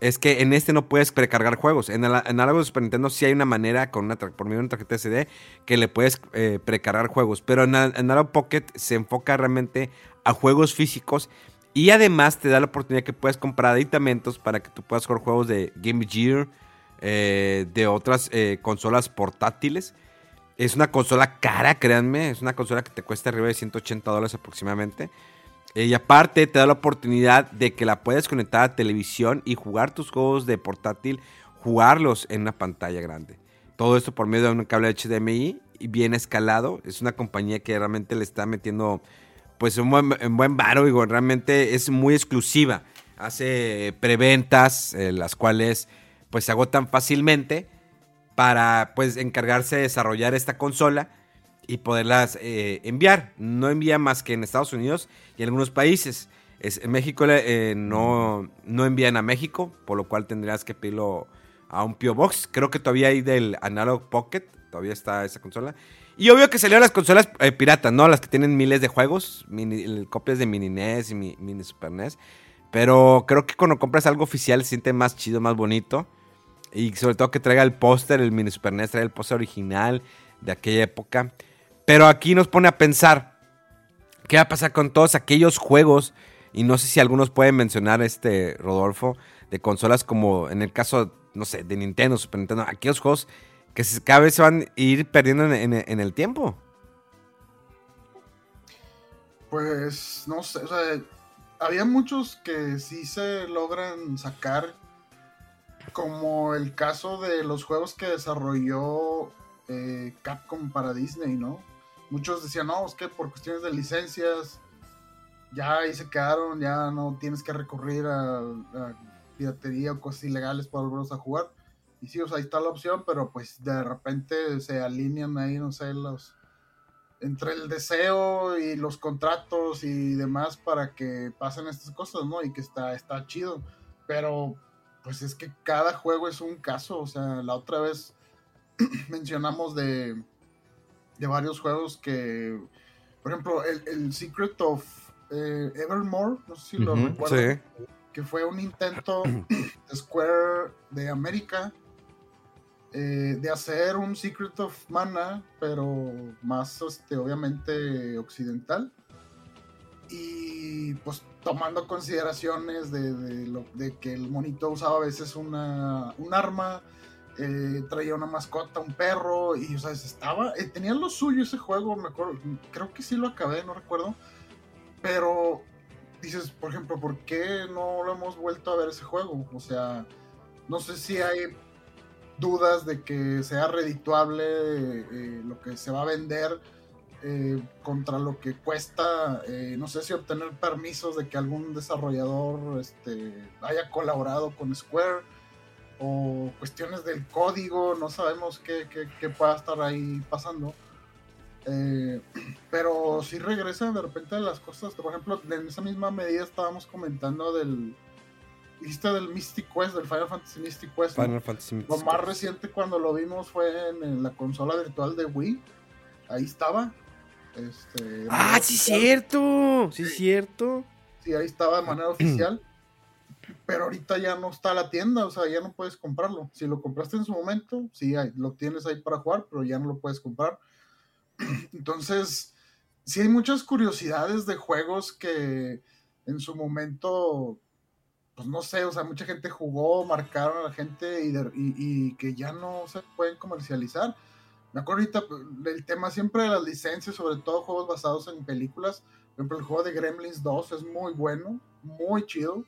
es que en este no puedes precargar juegos. En el análogo de Super Nintendo sí hay una manera, con una por medio de una tarjeta SD, que le puedes eh, precargar juegos. Pero en Analog Pocket se enfoca realmente a juegos físicos. Y además te da la oportunidad que puedes comprar aditamentos para que tú puedas jugar juegos de Game Gear, eh, de otras eh, consolas portátiles. Es una consola cara, créanme. Es una consola que te cuesta arriba de 180 dólares aproximadamente. Eh, y aparte te da la oportunidad de que la puedes conectar a televisión y jugar tus juegos de portátil, jugarlos en una pantalla grande. Todo esto por medio de un cable HDMI y bien escalado. Es una compañía que realmente le está metiendo pues un buen, un buen varo, realmente es muy exclusiva. Hace preventas, eh, las cuales pues se agotan fácilmente para pues encargarse de desarrollar esta consola y poderlas eh, enviar. No envía más que en Estados Unidos y en algunos países. Es, en México eh, no, no envían a México, por lo cual tendrías que pedirlo a un P.O. Box. Creo que todavía hay del Analog Pocket, todavía está esa consola. Y obvio que salieron las consolas eh, piratas, ¿no? Las que tienen miles de juegos, copias de mini NES y mini Super NES. Pero creo que cuando compras algo oficial se siente más chido, más bonito. Y sobre todo que traiga el póster, el mini Super NES, traiga el póster original de aquella época. Pero aquí nos pone a pensar, ¿qué va a pasar con todos aquellos juegos? Y no sé si algunos pueden mencionar, este Rodolfo, de consolas como en el caso, no sé, de Nintendo, Super Nintendo, aquellos juegos que cada vez se van a ir perdiendo en, el tiempo. Pues no sé, o sea, había muchos que sí se logran sacar, como el caso de los juegos que desarrolló eh, Capcom para Disney, ¿no? Muchos decían, no, es que por cuestiones de licencias, ya ahí se quedaron, ya no tienes que recurrir a, piratería o cosas ilegales para volverlos a jugar. Y sí, o sea, ahí está la opción, pero pues de repente se alinean ahí, no sé, los entre el deseo y los contratos y demás para que pasen estas cosas, ¿no? Y que está, está chido. Pero pues es que cada juego es un caso. O sea, la otra vez (clears throat) mencionamos de, de varios juegos que, por ejemplo, el, Secret of eh, Evermore, no sé si lo recuerdo, que fue un intento de Square de América eh, de hacer un Secret of Mana, pero más, este, obviamente, occidental. Y pues tomando consideraciones de, lo, de que el monito usaba a veces una, un arma, eh, traía una mascota, un perro, y o sea, estaba, eh, tenía lo suyo ese juego, me acuerdo, creo que sí lo acabé, no recuerdo, pero dices, por ejemplo, ¿por qué no lo hemos vuelto a ver ese juego? O sea, no sé si hay dudas de que sea redituable eh, lo que se va a vender eh, contra lo que cuesta, no sé si obtener permisos de que algún desarrollador este, haya colaborado con Square o cuestiones del código, no sabemos qué, qué, pueda estar ahí pasando. (clears throat) pero si regresan de repente las cosas, por ejemplo, en esa misma medida estábamos comentando del, Dijiste del Mystic Quest, del Final Fantasy Mystic Quest. Final Fantasy Mystic Lo más reciente cuando lo vimos fue en, la consola virtual de Wii. Ahí estaba. Este, ah, sí, es cierto. Sí, es cierto. Sí, ahí estaba de manera (clears throat) oficial. Pero ahorita ya no está la tienda, o sea, ya no puedes comprarlo. Si lo compraste en su momento, sí, lo tienes ahí para jugar, pero ya no lo puedes comprar. (clears throat) Entonces, sí hay muchas curiosidades de juegos que en su momento pues no sé, o sea, mucha gente jugó, marcaron a la gente y, que ya no se pueden comercializar. Me acuerdo ahorita pues, tema siempre de las licencias, sobre todo juegos basados en películas. Por ejemplo, el juego de Gremlins 2 es muy bueno, muy chido.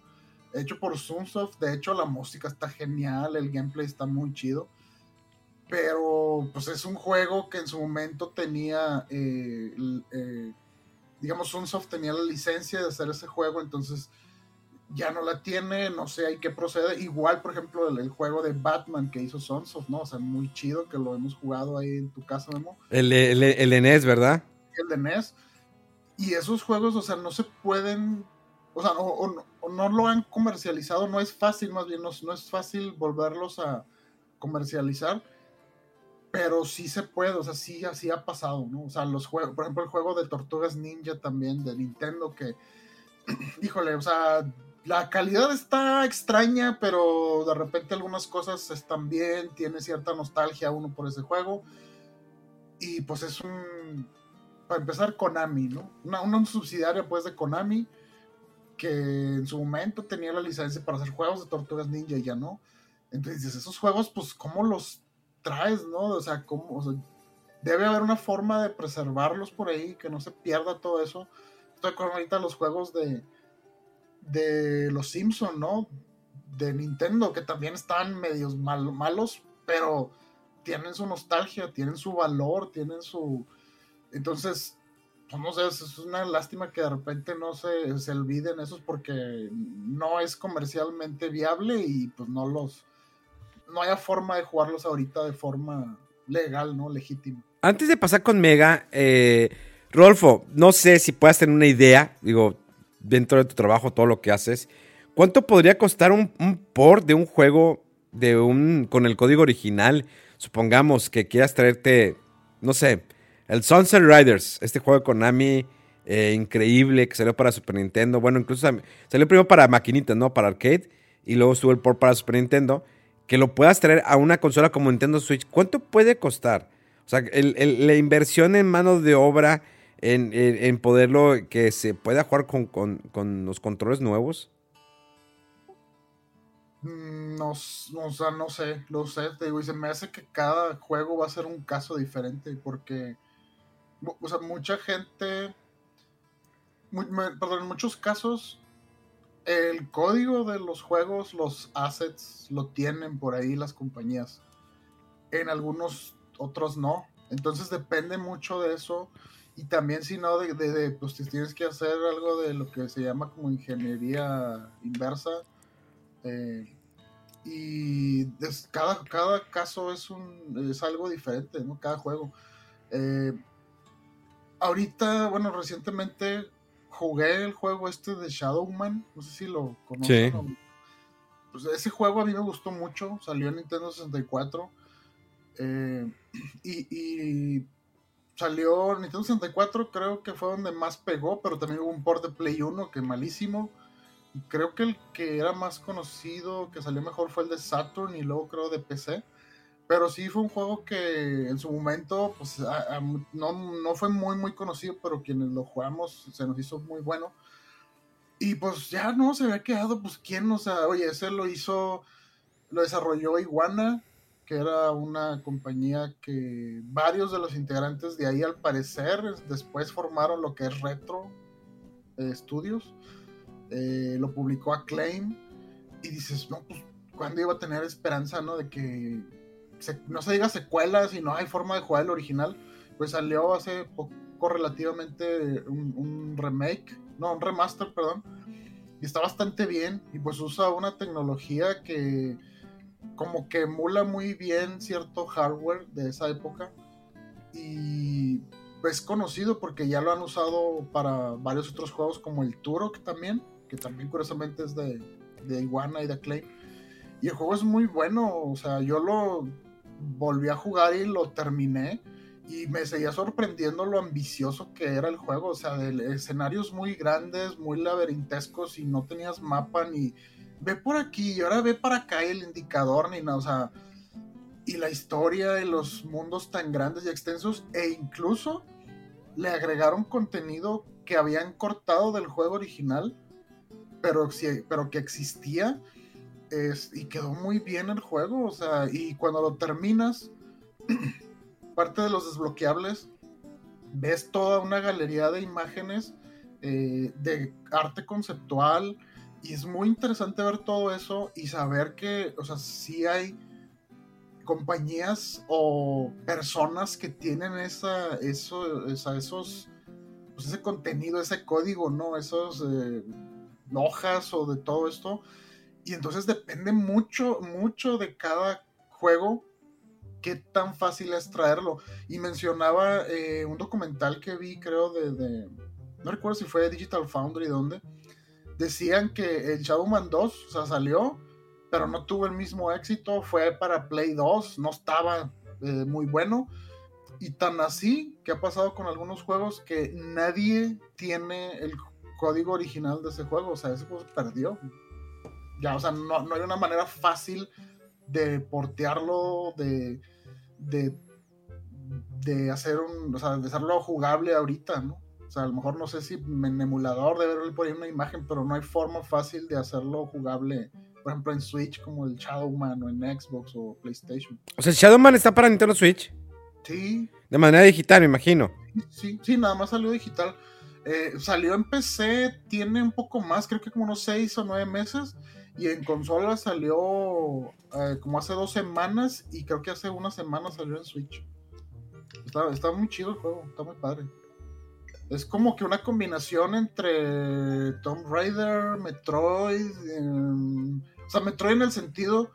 Hecho por Sunsoft, de hecho la música está genial, el gameplay está muy chido. Pero pues es un juego que en su momento tenía, eh, eh, digamos, Sunsoft tenía la licencia de hacer ese juego, entonces ya no la tiene, no sé, hay que proceder. Igual, por ejemplo, el, juego de Batman que hizo Sonsoft, ¿no? O sea, muy chido que lo hemos jugado ahí en tu casa, Memo. El, el, el de NES, ¿verdad? El de NES. Y esos juegos, o sea, no se pueden, o sea, o, no lo han comercializado, no es fácil, más bien, no, no es fácil volverlos a comercializar pero sí se puede, o sea, sí así ha pasado, ¿no? O sea, los juegos, por ejemplo, el juego de Tortugas Ninja también de Nintendo que, (clears throat) híjole, o sea, la calidad está extraña, pero de repente algunas cosas están bien, tiene cierta nostalgia uno por ese juego. Y pues es un, para empezar, Konami, ¿no? Una, subsidiaria pues de Konami, que en su momento tenía la licencia para hacer juegos de Tortugas Ninja y ya no. Entonces, esos juegos, pues, ¿cómo los traes, no? O sea, ¿cómo? debe haber una forma de preservarlos por ahí, que no se pierda todo eso. Estoy con ahorita los juegos de de los Simpson, ¿no? De Nintendo, que también están medios malos, pero tienen su nostalgia, tienen su valor, tienen su... Entonces, no sé, es una lástima que de repente no se, se olviden esos porque no es comercialmente viable y pues no los... No haya forma de jugarlos ahorita de forma legal, ¿no? Legítima. Antes de pasar con Mega, eh, Rolfo, no sé si puedas tener una idea, digo, dentro de tu trabajo, todo lo que haces, ¿cuánto podría costar un, port de un juego de un, con el código original? Supongamos que quieras traerte, no sé, el Sunset Riders, este juego de Konami eh, increíble que salió para Super Nintendo. Bueno, incluso salió primero para maquinitas, ¿no? Para arcade. Y luego estuvo el port para Super Nintendo. Que lo puedas traer a una consola como Nintendo Switch. ¿Cuánto puede costar? O sea, la inversión en mano de obra en, poderlo, que se pueda jugar con, los controles nuevos? Mm, no, o sea, no sé, lo sé, te digo, y se me hace que cada juego va a ser un caso diferente, porque, o sea, mucha gente perdón, en muchos casos el código de los juegos, los assets, lo tienen por ahí las compañías. En algunos otros no. Entonces depende mucho de eso. Y también si no, de, pues tienes que hacer algo de lo que se llama como ingeniería inversa. Eh, y cada, cada caso es, un, es algo diferente, ¿no? Cada juego. Eh, ahorita, bueno, recientemente jugué el juego este de Shadowman, no sé si lo conocen. Pues ese juego a mí me gustó mucho, salió en Nintendo 64. Eh, y, salió Nintendo 64, creo que fue donde más pegó, pero también hubo un port de Play 1 que malísimo. Y creo que el que era más conocido, que salió mejor, fue el de Saturn y luego creo de PC. Pero sí fue un juego que en su momento pues, no, no, fue muy, muy conocido, pero quienes lo jugamos se nos hizo muy bueno. Y pues ya no se había quedado, pues quién, o sea, oye, ese lo hizo, lo desarrolló Iguana, que era una compañía que varios de los integrantes de ahí al parecer después formaron lo que es Retro eh, Studios. Eh, lo publicó Acclaim y dices, no, pues, ¿cuándo iba a tener esperanza, no? De que no se diga secuelas y no hay forma de jugar el original. Pues salió hace poco relativamente un, remake, no, un remaster, perdón. Y está bastante bien y pues usa una tecnología que como que emula muy bien cierto hardware de esa época. Y es conocido porque ya lo han usado para varios otros juegos como el Turok también que también curiosamente es de, de Iguana y de Clay. Y el juego es muy bueno, o sea, yo lo volví a jugar y lo terminé y me seguía sorprendiendo lo ambicioso que era el juego, o sea, de escenarios muy grandes, muy laberintescos y no tenías mapa ni ve por aquí y ahora ve para acá el indicador ni nada, o sea, y la historia de los mundos tan grandes y extensos e incluso le agregaron contenido que habían cortado del juego original pero, pero que existía y quedó muy bien el juego, o sea, y cuando lo terminas, (clears throat) parte de los desbloqueables, ves toda una galería de imágenes eh, de arte conceptual y es muy interesante ver todo eso y saber que, o sea, sí hay compañías o personas que tienen esa, eso, esos, pues ese contenido, ese código, ¿no? Esos... Eh, hojas o de todo esto. Y entonces depende mucho, mucho de cada juego qué tan fácil es traerlo. Y mencionaba eh, un documental que vi, creo, de, No recuerdo si fue Digital Foundry, donde decían que el Shadowman 2, o sea, salió, pero no tuvo el mismo éxito. Fue para Play 2, no estaba eh, muy bueno. Y tan así que ha pasado con algunos juegos que nadie tiene el código original de ese juego. O sea, ese juego se perdió. Ya, o sea, no, no hay una manera fácil de portearlo, de, de, de hacer un, o sea, de hacerlo jugable ahorita, ¿no? O sea, a lo mejor no sé si en emulador debe haber por ahí una imagen, pero no hay forma fácil de hacerlo jugable, por ejemplo, en Switch como el Shadowman o en Xbox o PlayStation. O sea, Shadowman está para Nintendo Switch. Sí. De manera digital, me imagino. Sí, sí, nada más salió digital. Eh, salió en PC, tiene un poco más, creo que como unos 6 o 9 meses. Y en consola salió eh, como hace dos semanas. Y creo que hace una semana salió en Switch. Está, muy chido el juego, está muy padre. Es como que una combinación entre Tomb Raider, Metroid. o sea, Metroid en el sentido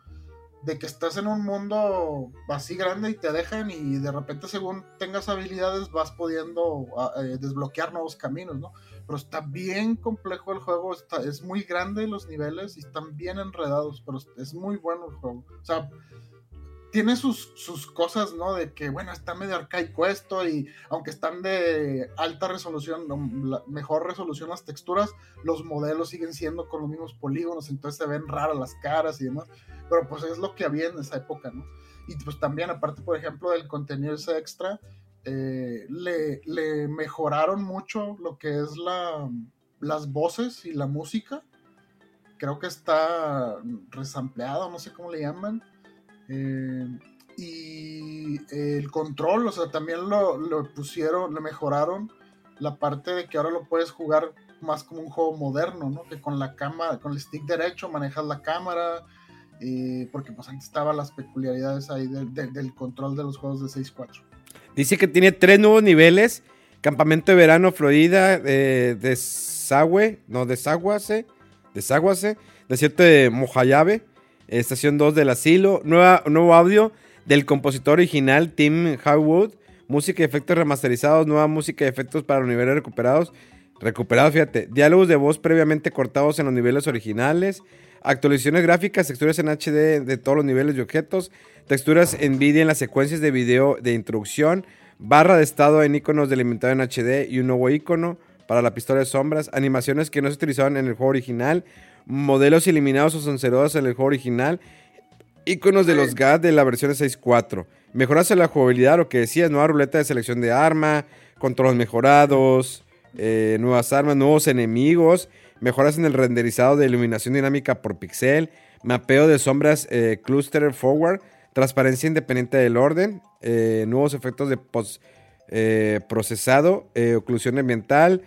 de que estás en un mundo así grande y te dejan y de repente según tengas habilidades vas pudiendo ah, eh, desbloquear nuevos caminos, ¿no? Pero está bien complejo el juego, está, es muy grande los niveles y están bien enredados, pero es muy bueno el juego. O sea, tiene sus, sus cosas, ¿no? De que, bueno, está medio arcaico esto y aunque están de alta resolución, mejor resolución las texturas, los modelos siguen siendo con los mismos polígonos, entonces se ven raras las caras y demás. Pero pues es lo que había en esa época, ¿no? Y pues también, aparte, por ejemplo, del contenido ese extra, eh, le, mejoraron mucho lo que es la, las voces y la música. Creo que está resampleado, no sé cómo le llaman eh, y el control, o sea, también lo, pusieron, le mejoraron la parte de que ahora lo puedes jugar más como un juego moderno, ¿no? Que con la cámara, con el stick derecho manejas la cámara, y porque pues antes estaban las peculiaridades ahí del control de los juegos de 6.4. Dice que tiene tres nuevos niveles, campamento de verano Florida, eh, desagüe, no, desaguase, desaguase, desierto de Mojayave, estación 2 del asilo, nueva, nuevo audio del compositor original Tim Howard, música y efectos remasterizados, nueva música y efectos para los niveles recuperados, recuperados, fíjate, diálogos de voz previamente cortados en los niveles originales, actualizaciones gráficas, texturas en HD de todos los niveles de objetos, texturas NVIDIA en las secuencias de video de introducción, barra de estado en iconos delimitado en HD y un nuevo icono para la pistola de sombras, animaciones que no se utilizaban en el juego original, modelos eliminados o cancelados en el juego original, iconos de los GAD de la versión 6.4, mejoras en la jugabilidad, lo que decías, nueva ruleta de selección de arma, controles mejorados, eh, nuevas armas, nuevos enemigos mejoras en el renderizado de iluminación dinámica por pixel, mapeo de sombras eh, cluster forward, transparencia independiente del orden, eh, nuevos efectos de post eh, procesado, oclusión ambiental,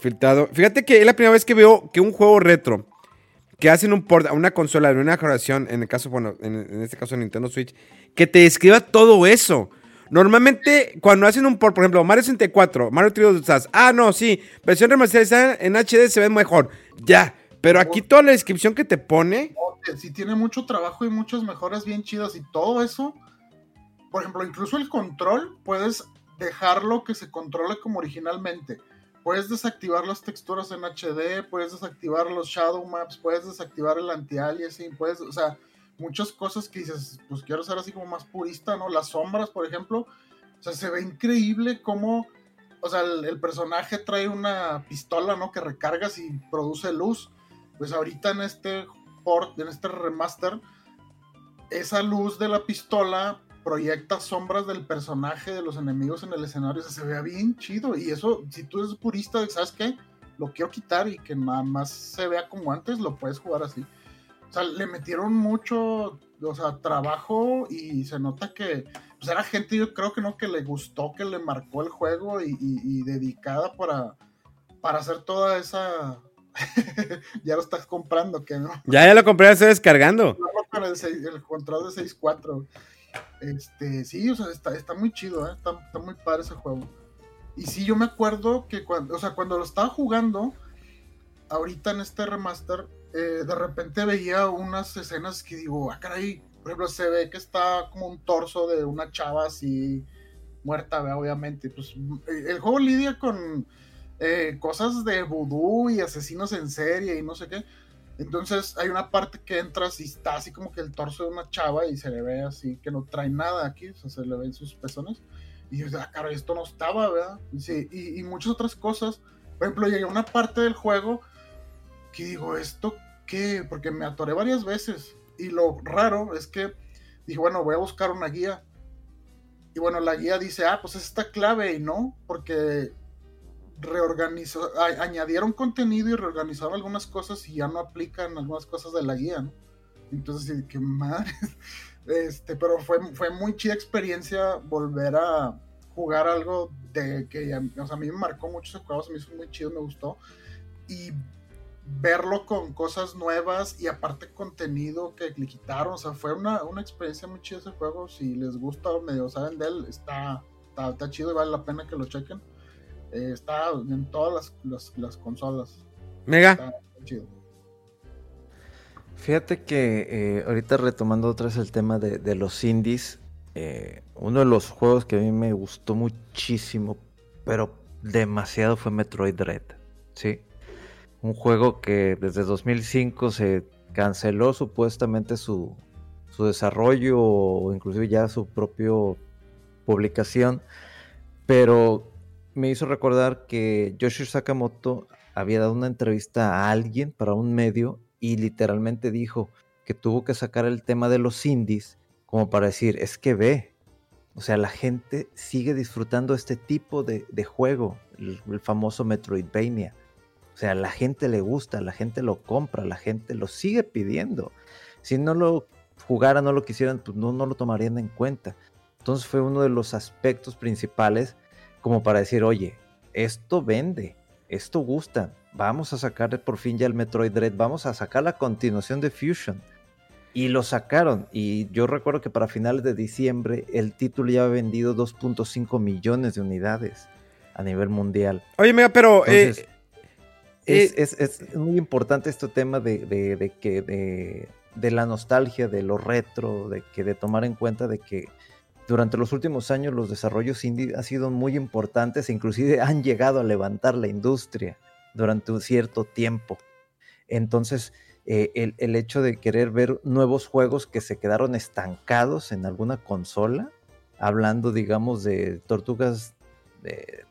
filtrado. Fíjate que es la primera vez que veo que un juego retro que hacen un port a una consola de una generación, en el caso, bueno, en, en este caso Nintendo Switch, que te describa todo eso. Normalmente, cuando hacen un port, por ejemplo, Mario 64, Mario 3 ah, no, sí, versión remasterizada en HD se ve mejor. Ya, pero aquí toda la descripción que te pone. Si tiene mucho trabajo y muchas mejoras bien chidas y todo eso. Por ejemplo, incluso el control, puedes dejarlo que se controle como originalmente. Puedes desactivar las texturas en HD, puedes desactivar los shadow maps, puedes desactivar el anti-aliasing, puedes, o sea, muchas cosas que dices, pues quiero ser así como más purista, ¿no? Las sombras, por ejemplo, o sea, se ve increíble cómo, o sea, el, personaje trae una pistola, ¿no? Que recargas y produce luz. Pues ahorita en este port, en este remaster, esa luz de la pistola proyecta sombras del personaje, de los enemigos en el escenario, o sea, se ve bien chido. Y eso, si tú eres purista, ¿sabes qué? Lo quiero quitar y que nada más se vea como antes, lo puedes jugar así. O sea, le metieron mucho, o sea, trabajo y se nota que pues era gente, yo creo que no, que le gustó, que le marcó el juego y, dedicada para, para hacer toda esa... (laughs) ya lo estás comprando, que no. Ya, ya lo compré, estoy descargando. (laughs) el, el control de 6.4. Este, sí, o sea, está, está muy chido, ¿eh? está, está, muy padre ese juego. Y sí, yo me acuerdo que cuando, o sea, cuando lo estaba jugando, ahorita en este remaster, eh, de repente veía unas escenas que digo, ah, caray, por ejemplo, se ve que está como un torso de una chava así muerta, obviamente. Pues eh, el juego lidia con eh, cosas de vudú y asesinos en serie y no sé qué. Entonces hay una parte que entras y está así como que el torso de una chava y se le ve así que no trae nada aquí, o sea, se le ven sus pezones. Y yo, ah, caray, esto no estaba, ¿verdad? Sí, y, y muchas otras cosas. Por ejemplo, llegué una parte del juego que digo, ¿esto qué? Porque me atoré varias veces. Y lo raro es que dije, bueno, voy a buscar una guía. Y bueno, la guía dice, ah, pues es esta clave y no, porque reorganizó, añadieron contenido y reorganizaron algunas cosas y ya no aplican algunas cosas de la guía, ¿no? Entonces, qué madre. (laughs) Este, pero fue, fue muy chida experiencia volver a jugar algo de que o sea, a mí me marcó mucho ese juego, se me hizo muy chido, me gustó. Y verlo con cosas nuevas y aparte contenido que le quitaron. O sea, fue una, experiencia muy chida ese juego. Si les gusta o medio saben de él, está, está, chido y vale la pena que lo chequen. Eh, está en todas las, consolas. Mega. Está, chido. Fíjate que eh, ahorita retomando otra vez el tema de, los indies, eh, uno de los juegos que a mí me gustó muchísimo, pero demasiado fue Metroid Dread. Sí, un juego que desde 2005 se canceló supuestamente su, desarrollo o inclusive ya su propia publicación, pero me hizo recordar que Yoshi Sakamoto había dado una entrevista a alguien para un medio y literalmente dijo que tuvo que sacar el tema de los indies como para decir, es que ve, o sea, la gente sigue disfrutando este tipo de, juego, el, el famoso Metroidvania. O sea, la gente le gusta, la gente lo compra, la gente lo sigue pidiendo. Si no lo jugaran, no lo quisieran, pues no, no lo tomarían en cuenta. Entonces fue uno de los aspectos principales como para decir, oye, esto vende, esto gusta, vamos a sacar por fin ya el Metroid Dread, vamos a sacar la continuación de Fusion. Y lo sacaron. Y yo recuerdo que para finales de diciembre el título ya ha vendido 2.5 millones de unidades a nivel mundial. Oye, mira, pero... Eh, es, muy importante este tema de, de, que de, la nostalgia, de lo retro, de que de tomar en cuenta de que durante los últimos años los desarrollos indie han sido muy importantes e inclusive han llegado a levantar la industria durante un cierto tiempo. Entonces, eh, el, hecho de querer ver nuevos juegos que se quedaron estancados en alguna consola, hablando, digamos, de tortugas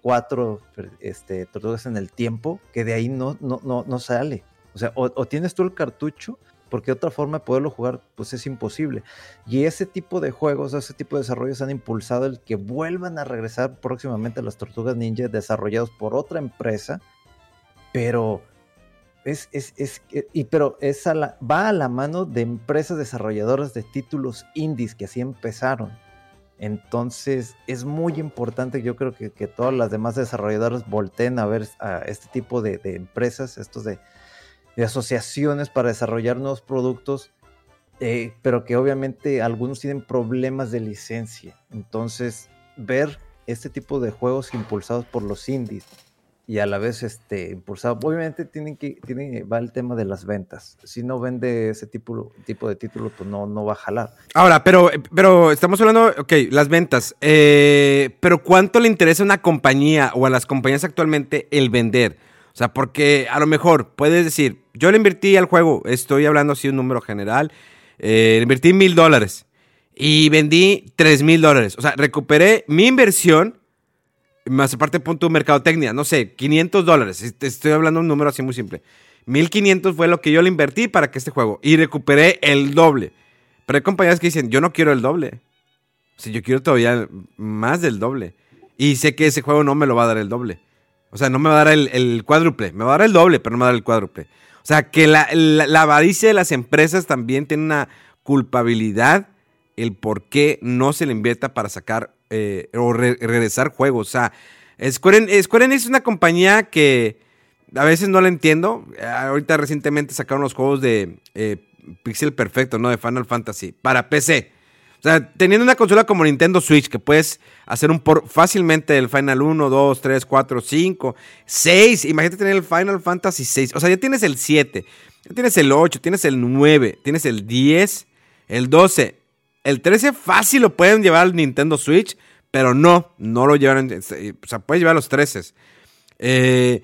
cuatro este, tortugas en el tiempo, que de ahí no, no, no, sale. O sea, o, tienes tú el cartucho, porque otra forma de poderlo jugar, pues es imposible. Y ese tipo de juegos, ese tipo de desarrollos han impulsado el que vuelvan a regresar próximamente las tortugas ninja desarrollados por otra empresa, pero es, es, es, y pero es va a la mano de empresas desarrolladoras de títulos indies que así empezaron. Entonces es muy importante, yo creo que, todas las demás desarrolladoras volteen a ver a este tipo de, empresas, estos de, asociaciones para desarrollar nuevos productos, eh, pero que obviamente algunos tienen problemas de licencia. Entonces ver este tipo de juegos impulsados por los indies y a la vez este, impulsado. Obviamente tienen que, va el tema de las ventas. Si no vende ese tipo, tipo de título, pues no, no va a jalar. Ahora, pero, pero estamos hablando, ok, las ventas. Eh, pero ¿cuánto le interesa a una compañía o a las compañías actualmente el vender? O sea, porque a lo mejor puedes decir, yo le invertí al juego, estoy hablando así un número general, eh, invertí mil dólares y vendí tres mil dólares. O sea, recuperé mi inversión más aparte punto mercadotecnia, no sé, 500 dólares. Estoy hablando de un número así muy simple. 1500 fue lo que yo le invertí para que este juego. Y recuperé el doble. Pero hay compañías que dicen, yo no quiero el doble. O sea, yo quiero todavía más del doble. Y sé que ese juego no me lo va a dar el doble. O sea, no me va a dar el, cuádruple. Me va a dar el doble, pero no me va a dar el cuádruple. O sea, que la, la avaricia de las empresas también tiene una culpabilidad el por qué no se le invierta para sacar eh, o regresar juegos. O sea, Square, Enix es una compañía que a veces no la entiendo. Ahorita recientemente sacaron los juegos de eh, Pixel Perfecto, ¿no? De Final Fantasy para PC. O sea, teniendo una consola como Nintendo Switch que puedes hacer un por fácilmente del Final 1, 2, 3, 4, 5, 6. Imagínate tener el Final Fantasy 6. O sea, ya tienes el 7, ya tienes el 8, tienes el 9, tienes el 10, el 12. El 13 fácil lo pueden llevar al Nintendo Switch, pero no, no lo llevan. O sea, puedes llevar los 13. Eh,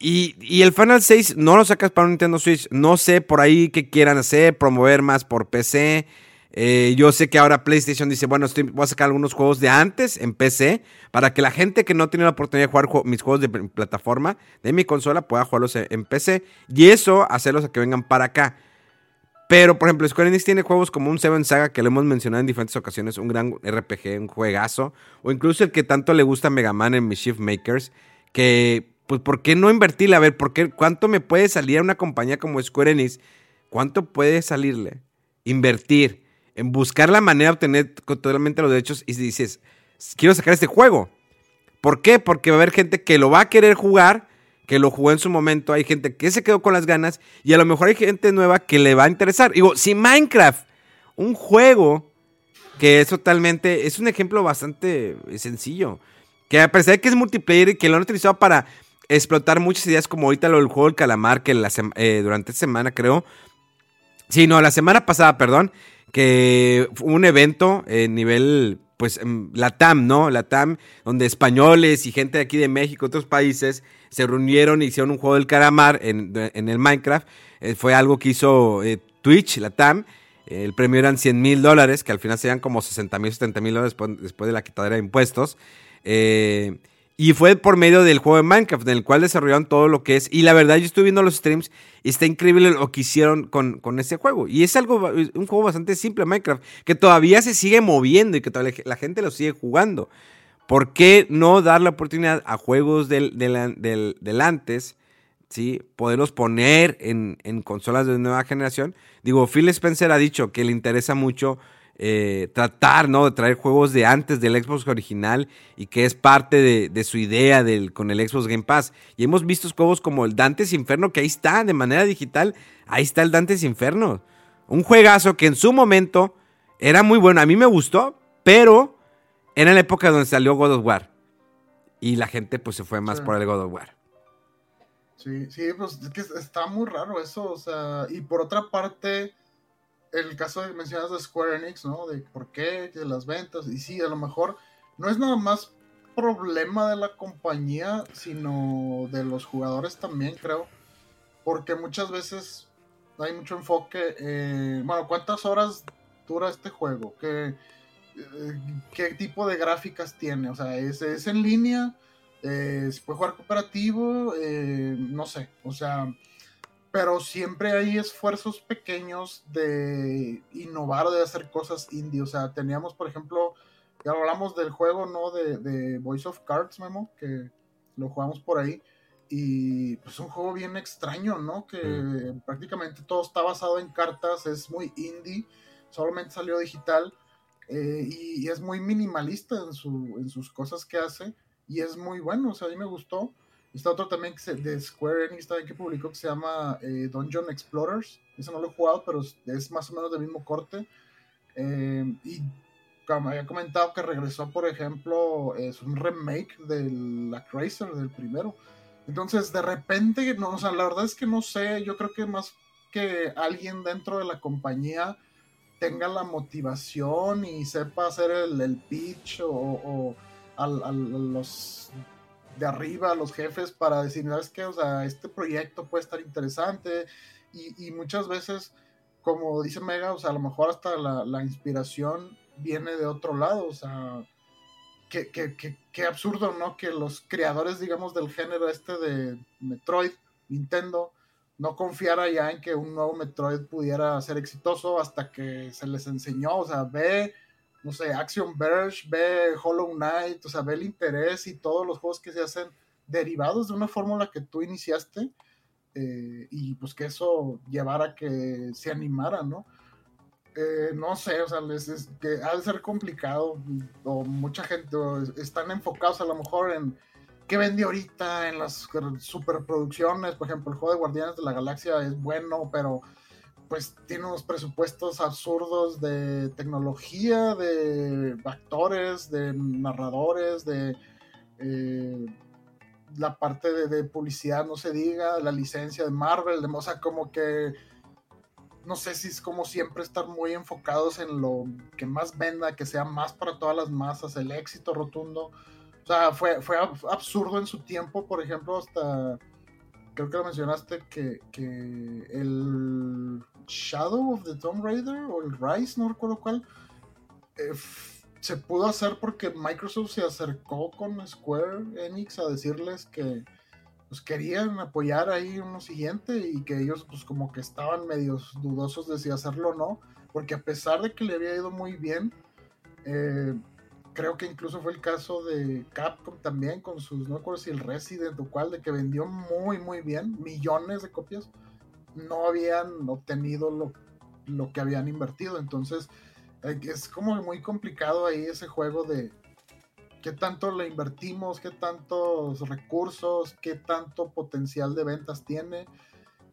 y, el Final 6 no lo sacas para un Nintendo Switch. No sé por ahí qué quieran hacer, promover más por PC. Eh, yo sé que ahora PlayStation dice, bueno, voy a sacar algunos juegos de antes en PC para que la gente que no tiene la oportunidad de jugar mis juegos de plataforma de mi consola pueda jugarlos en PC y eso hacerlos a que vengan para acá. Pero, por ejemplo, Square Enix tiene juegos como un Seven Saga que le hemos mencionado en diferentes ocasiones, un gran RPG, un juegazo, o incluso el que tanto le gusta a Mega Man en Mischief Makers, que, pues, ¿por qué no invertirle? A ver, ¿por qué, ¿cuánto me puede salir a una compañía como Square Enix? ¿Cuánto puede salirle? Invertir en buscar la manera de obtener totalmente los derechos y dices, quiero sacar este juego. ¿Por qué? Porque va a haber gente que lo va a querer jugar que lo jugó en su momento, hay gente que se quedó con las ganas y a lo mejor hay gente nueva que le va a interesar. Digo, si Minecraft, un juego que es totalmente, es un ejemplo bastante sencillo, que a pesar de que es multiplayer y que lo han utilizado para explotar muchas ideas como ahorita lo del juego del calamar, que la eh, durante esta semana creo, sí, no, la semana pasada, perdón, que un evento en nivel pues la TAM, ¿no? La TAM, donde españoles y gente de aquí de México, otros países, se reunieron y hicieron un juego del caramar en, el Minecraft. Eh, fue algo que hizo eh, Twitch, la TAM. el premio eran 100 mil dólares, que al final serían como 60 mil, 70 mil dólares después, de la quitadera de impuestos. Eh, y fue por medio del juego de Minecraft, en el cual desarrollaron todo lo que es. Y la verdad, yo estuve viendo los streams y está increíble lo que hicieron con, con ese juego. Y es algo, un juego bastante simple, Minecraft, que todavía se sigue moviendo y que la gente lo sigue jugando. ¿Por qué no dar la oportunidad a juegos del, del, antes, ¿sí? poderlos poner en, en, consolas de nueva generación? Digo, Phil Spencer ha dicho que le interesa mucho eh, tratar, ¿no? De traer juegos de antes del Xbox original y que es parte de, su idea del, con el Xbox Game Pass. Y hemos visto juegos como el Dante's Inferno, que ahí está, de manera digital, ahí está el Dante's Inferno. Un juegazo que en su momento era muy bueno, a mí me gustó, pero era en la época donde salió God of War. Y la gente pues se fue más por el God of War. Sí, sí, pues es que está muy raro eso, o sea, y por otra parte el caso de mencionas de Square Enix, ¿no? De por qué, de las ventas, y sí, a lo mejor no es nada más problema de la compañía, sino de los jugadores también, creo. Porque muchas veces hay mucho enfoque. bueno, ¿cuántas horas dura este juego? ¿Qué, eh, qué tipo de gráficas tiene? O sea, ¿es, es en línea? Eh, ¿Se puede jugar cooperativo? Eh, no sé, o sea pero siempre hay esfuerzos pequeños de innovar, de hacer cosas indie. O sea, teníamos, por ejemplo, ya hablamos del juego, ¿no? De, Voice of Cards, Memo, que lo jugamos por ahí. Y pues un juego bien extraño, ¿no? Que mm. prácticamente todo está basado en cartas, es muy indie, solamente salió digital. Eh, y, es muy minimalista en, su, en sus cosas que hace. Y es muy bueno, o sea, a mí me gustó. Está otro también que de Square Enix también que publicó que se llama eh, Dungeon Explorers. Ese no lo he jugado, pero es más o menos del mismo corte. Eh, y como había comentado que regresó, por ejemplo, es un remake de la Chrysler del primero. Entonces, de repente, no, o sea, la verdad es que no sé, yo creo que más que alguien dentro de la compañía tenga la motivación y sepa hacer el, pitch o, a los de arriba los jefes para decir, ¿sabes qué? O sea, este proyecto puede estar interesante y, muchas veces, como dice Mega, o sea, a lo mejor hasta la, inspiración viene de otro lado, o sea, qué, absurdo, ¿no? Que los creadores, digamos, del género este de Metroid, Nintendo, no confiara ya en que un nuevo Metroid pudiera ser exitoso hasta que se les enseñó, o sea, ve no sé, Action Verge, ve Hollow Knight, o sea, ve el interés y todos los juegos que se hacen derivados de una fórmula que tú iniciaste eh, y pues que eso llevara a que se animara, ¿no? Eh, no sé, o sea, les, es, que ha de ser complicado o mucha gente están enfocados a lo mejor en qué vende ahorita en las superproducciones, por ejemplo, el juego de Guardianes de la Galaxia es bueno, pero pues tiene unos presupuestos absurdos de tecnología, de actores, de narradores, de eh, la parte de, publicidad, no se diga, la licencia de Marvel, de, o sea, como que no sé si es como siempre estar muy enfocados en lo que más venda, que sea más para todas las masas, el éxito rotundo. O sea, fue, fue absurdo en su tiempo, por ejemplo, hasta creo que lo mencionaste que, que el Shadow of the Tomb Raider o el Rise, no recuerdo cuál, eh, se pudo hacer porque Microsoft se acercó con Square Enix a decirles que pues, querían apoyar ahí uno siguiente y que ellos pues como que estaban medios dudosos de si hacerlo o no, porque a pesar de que le había ido muy bien, eh, creo que incluso fue el caso de Capcom también con sus, no recuerdo si el Resident o cual, de que vendió muy muy bien, millones de copias no habían obtenido lo, lo que habían invertido. Entonces, eh, es como muy complicado ahí ese juego de qué tanto le invertimos, qué tantos recursos, qué tanto potencial de ventas tiene.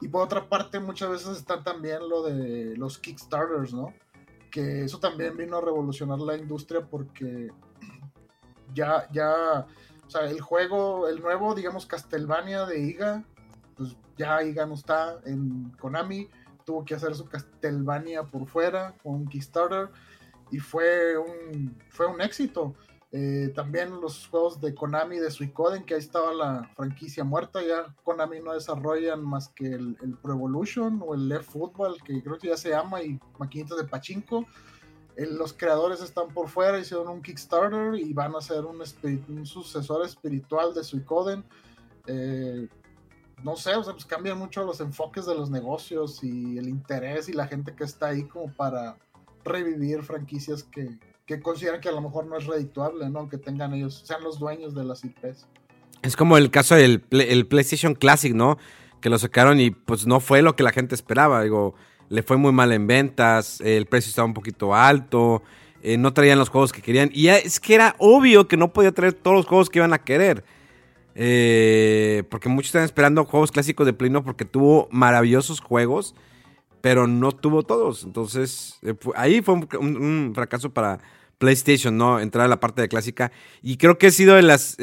Y por otra parte, muchas veces está también lo de los Kickstarters, ¿no? Que eso también vino a revolucionar la industria porque (clears throat) ya, ya, o sea, el juego, el nuevo, digamos, Castlevania de IGA, pues ya Iga no está en Konami, tuvo que hacer su Castlevania por fuera con Kickstarter y fue un, fue un éxito. Eh, también los juegos de Konami de Suicoden, que ahí estaba la franquicia muerta, ya Konami no desarrollan más que el, Pro Evolution o el Left Football, que creo que ya se llama, y maquinitas de pachinko. Eh, los creadores están por fuera, hicieron un Kickstarter y van a ser un, sucesor espiritual de Suicoden. Eh, no sé, o sea, pues cambian mucho los enfoques de los negocios y el interés y la gente que está ahí como para revivir franquicias que, que consideran que a lo mejor no es redituable, ¿no? Que tengan ellos, sean los dueños de las IPs. Es como el caso del el PlayStation Classic, ¿no? Que lo sacaron y pues no fue lo que la gente esperaba. Digo, le fue muy mal en ventas, el precio estaba un poquito alto, eh, no traían los juegos que querían. Y es que era obvio que no podía traer todos los juegos que iban a querer. Eh, porque muchos están esperando juegos clásicos de Play porque tuvo maravillosos juegos, pero no tuvo todos. Entonces, eh, ahí fue un, fracaso para PlayStation, ¿no? Entrar a la parte de clásica. Y creo que ha sido las.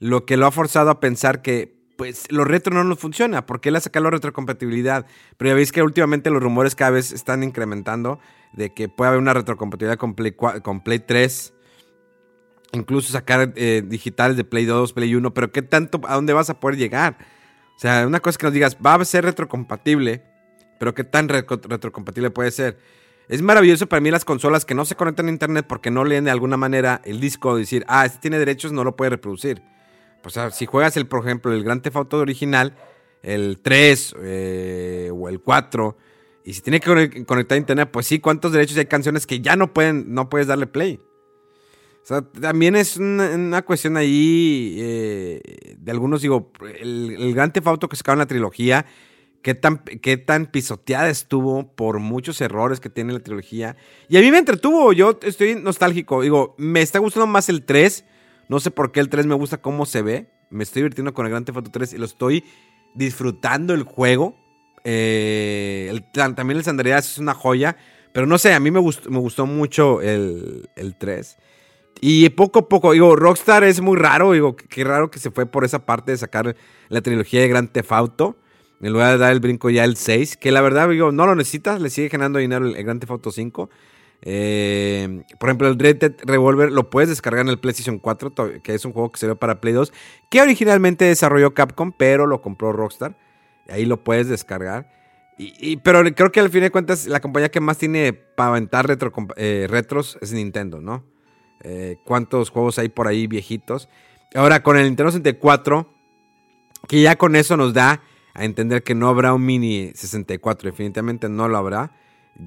lo que lo ha forzado a pensar que pues lo retro no nos funciona. porque él ha sacado la retrocompatibilidad? Pero ya veis que últimamente los rumores cada vez están incrementando de que puede haber una retrocompatibilidad con Play, con Play 3. Incluso sacar eh, digitales de Play 2, Play 1. Pero ¿qué tanto? ¿A dónde vas a poder llegar? O sea, una cosa es que nos digas, va a ser retrocompatible. Pero ¿qué tan retrocompatible puede ser? Es maravilloso para mí las consolas que no se conectan a internet porque no leen de alguna manera el disco. Decir, ah, este tiene derechos, no lo puede reproducir. O sea, si juegas, el, por ejemplo, el Grand Theft Auto original, el 3 eh, o el 4, y si tiene que conectar a internet, pues sí, ¿cuántos derechos hay canciones que ya no pueden, no puedes darle play? O sea, también es una, cuestión ahí eh, de algunos, digo, el, el Grand Theft Auto que sacaron la trilogía, qué tan, qué tan pisoteada estuvo por muchos errores que tiene la trilogía. Y a mí me entretuvo, yo estoy nostálgico, digo, me está gustando más el 3 no sé por qué el 3 me gusta cómo se ve. Me estoy divirtiendo con el Grand Theft Auto 3 y lo estoy disfrutando el juego. Eh, también el San es una joya. Pero no sé, a mí me gustó, me gustó mucho el, 3. Y poco a poco, digo, Rockstar es muy raro. Digo, qué raro que se fue por esa parte de sacar la trilogía de Grand Theft Auto. En lugar de dar el brinco ya el 6. Que la verdad, digo, no lo necesitas. Le sigue generando dinero el, el Grand Theft Auto 5. Eh, por ejemplo, el Red Dead Revolver lo puedes descargar en el PlayStation 4, que es un juego que salió para Play 2, que originalmente desarrolló Capcom, pero lo compró Rockstar. Ahí lo puedes descargar. Y, pero creo que al fin de cuentas la compañía que más tiene para aventar eh, retros es Nintendo, ¿no? Eh, ¿Cuántos juegos hay por ahí viejitos? Ahora, con el Nintendo 64, que ya con eso nos da a entender que no habrá un mini 64, definitivamente no lo habrá.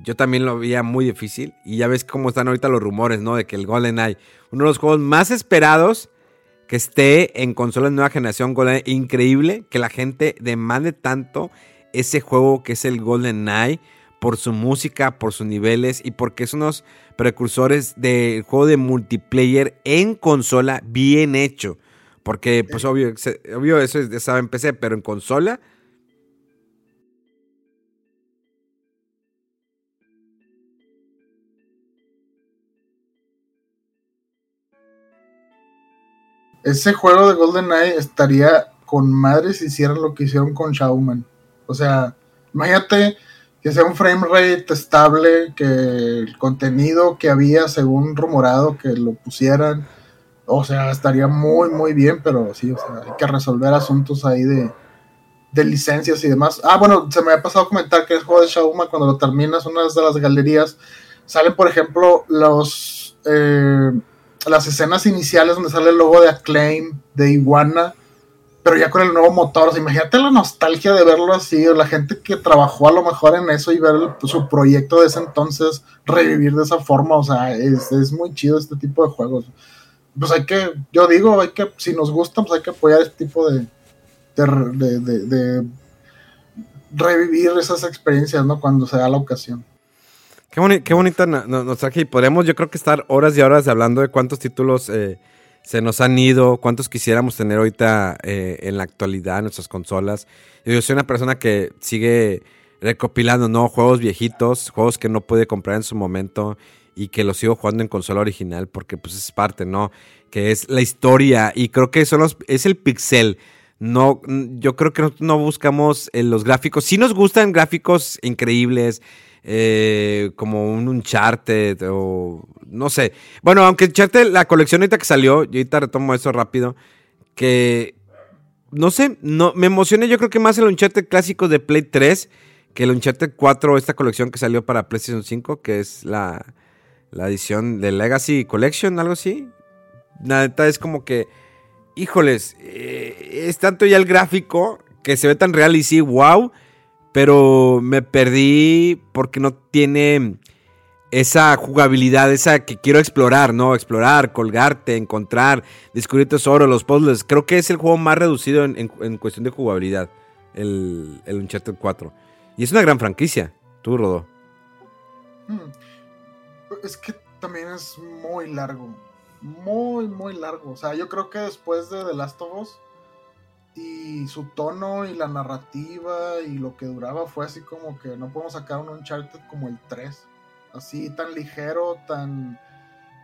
Yo también lo veía muy difícil. Y ya ves cómo están ahorita los rumores, ¿no? De que el GoldenEye, uno de los juegos más esperados que esté en consola de nueva generación, GoldenEye, increíble que la gente demande tanto ese juego que es el GoldenEye por su música, por sus niveles y porque es unos precursores del juego de multiplayer en consola bien hecho. Porque, pues, obvio, obvio eso estaba en PC, pero en consola ese juego de GoldenEye estaría con madre si hicieran lo que hicieron con Shawman. O sea, imagínate que sea un frame rate estable, que el contenido que había según rumorado que lo pusieran. O sea, estaría muy, muy bien, pero sí, o sea, hay que resolver asuntos ahí de, de licencias y demás. Ah, bueno, se me ha pasado a comentar que el juego de Shauma, cuando lo terminas, una de las galerías, salen, por ejemplo, los. Eh, las escenas iniciales donde sale el logo de Acclaim, de Iguana, pero ya con el nuevo motor. Imagínate la nostalgia de verlo así, o la gente que trabajó a lo mejor en eso y ver su proyecto de ese entonces revivir de esa forma. O sea, es, muy chido este tipo de juegos. Pues hay que, yo digo, hay que, si nos gusta, pues hay que apoyar este tipo de, de, de revivir esas experiencias, ¿no? Cuando se da la ocasión. Qué, bonita nostalgia. Y podríamos, yo creo que estar horas y horas hablando de cuántos títulos eh, se nos han ido, cuántos quisiéramos tener ahorita eh, en la actualidad en nuestras consolas. Yo soy una persona que sigue recopilando, ¿no? Juegos viejitos, juegos que no pude comprar en su momento y que los sigo jugando en consola original porque pues es parte, ¿no? Que es la historia y creo que son es el pixel. No, yo creo que no buscamos eh, los gráficos. Sí nos gustan gráficos increíbles, eh, como un Uncharted o no sé. Bueno, aunque Uncharted, la colección ahorita que salió, yo ahorita retomo eso rápido, que no sé, no, me emocioné yo creo que más el Uncharted clásico de Play 3 que el Uncharted 4, esta colección que salió para PlayStation 5, que es la, la edición de Legacy Collection, algo así. Nada, es como que, híjoles, eh, es tanto ya el gráfico que se ve tan real y sí, wow pero me perdí porque no tiene esa jugabilidad, esa que quiero explorar, ¿no? Explorar, colgarte, encontrar, descubrir tesoros, los puzzles. Creo que es el juego más reducido en, cuestión de jugabilidad, el, el Uncharted 4. Y es una gran franquicia. Tú, Rodo. Hmm. Es que también es muy largo. Muy, muy largo. O sea, yo creo que después de The Last of Us y su tono y la narrativa y lo que duraba fue así como que no podemos sacar un Uncharted como el 3. Así tan ligero, tan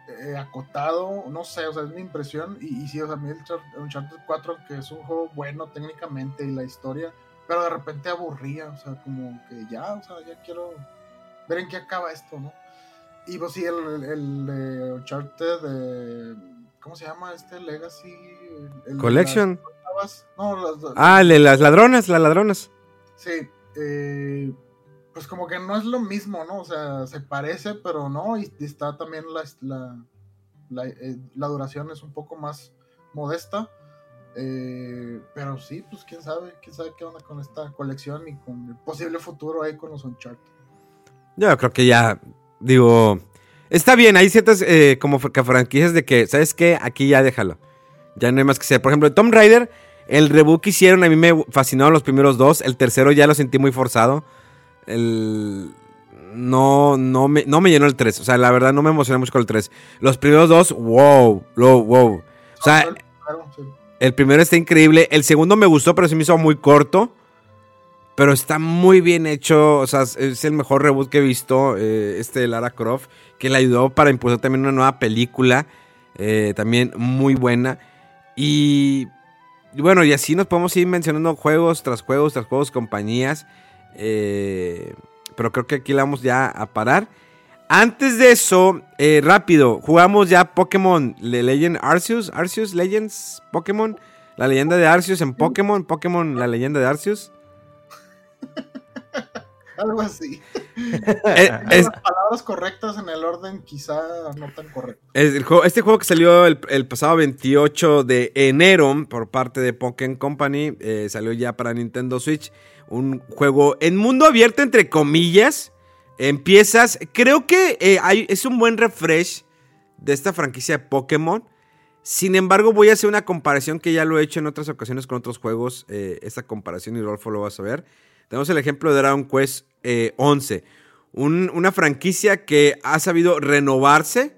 eh, acotado, no sé, o sea, es mi impresión. Y, y sí, o sea, a mí el Uncharted 4, que es un juego bueno técnicamente y la historia, pero de repente aburría, o sea, como que ya, o sea, ya quiero ver en qué acaba esto, ¿no? Y pues sí, el, el, el Uncharted, de, ¿cómo se llama este Legacy? El, Collection. Las, no, las, ah, el de las ladronas, las ladronas. Sí, eh, pues como que no es lo mismo, ¿no? O sea, se parece, pero no, y, está también la, la, la, eh, la duración es un poco más modesta. Eh, pero sí, pues quién sabe, quién sabe qué onda con esta colección y con el posible futuro ahí con los Uncharted. Yo creo que ya, digo, está bien, hay ciertas eh, como que franquicias de que, ¿sabes qué? Aquí ya déjalo. Ya no hay más que ser. Por ejemplo, Tom Raider, el reboot que hicieron a mí me fascinaron los primeros dos. El tercero ya lo sentí muy forzado. El... No, no me, no me llenó el 3. O sea, la verdad no me emocioné mucho con el 3. Los primeros dos, wow, wow, wow. O sea, el primero está increíble. El segundo me gustó, pero se me hizo muy corto. Pero está muy bien hecho. O sea, es el mejor reboot que he visto. Eh, este de Lara Croft. Que le ayudó para impulsar también una nueva película. Eh, también muy buena. Y, y, bueno, y así nos podemos ir mencionando juegos tras juegos, tras juegos, compañías. Eh, pero creo que aquí la vamos ya a parar. Antes de eso, eh, rápido, jugamos ya Pokémon Legend Arceus, Arceus Legends Pokémon, la leyenda de Arceus en Pokémon, Pokémon la leyenda de Arceus. (laughs) Algo así. Eh, (laughs) es, Las palabras correctas en el orden quizá no tan correcto. este juego que salió el, el, pasado 28 de enero por parte de Pokémon Company, eh, salió ya para Nintendo Switch. Un juego en mundo abierto entre comillas Empiezas, creo que eh, hay, es un buen refresh de esta franquicia de Pokémon. Sin embargo, voy a hacer una comparación que ya lo he hecho en otras ocasiones con otros juegos. Eh, esta comparación y Rolfo lo vas a ver. Tenemos el ejemplo de Dragon Quest eh, 11. Un, una franquicia que ha sabido renovarse,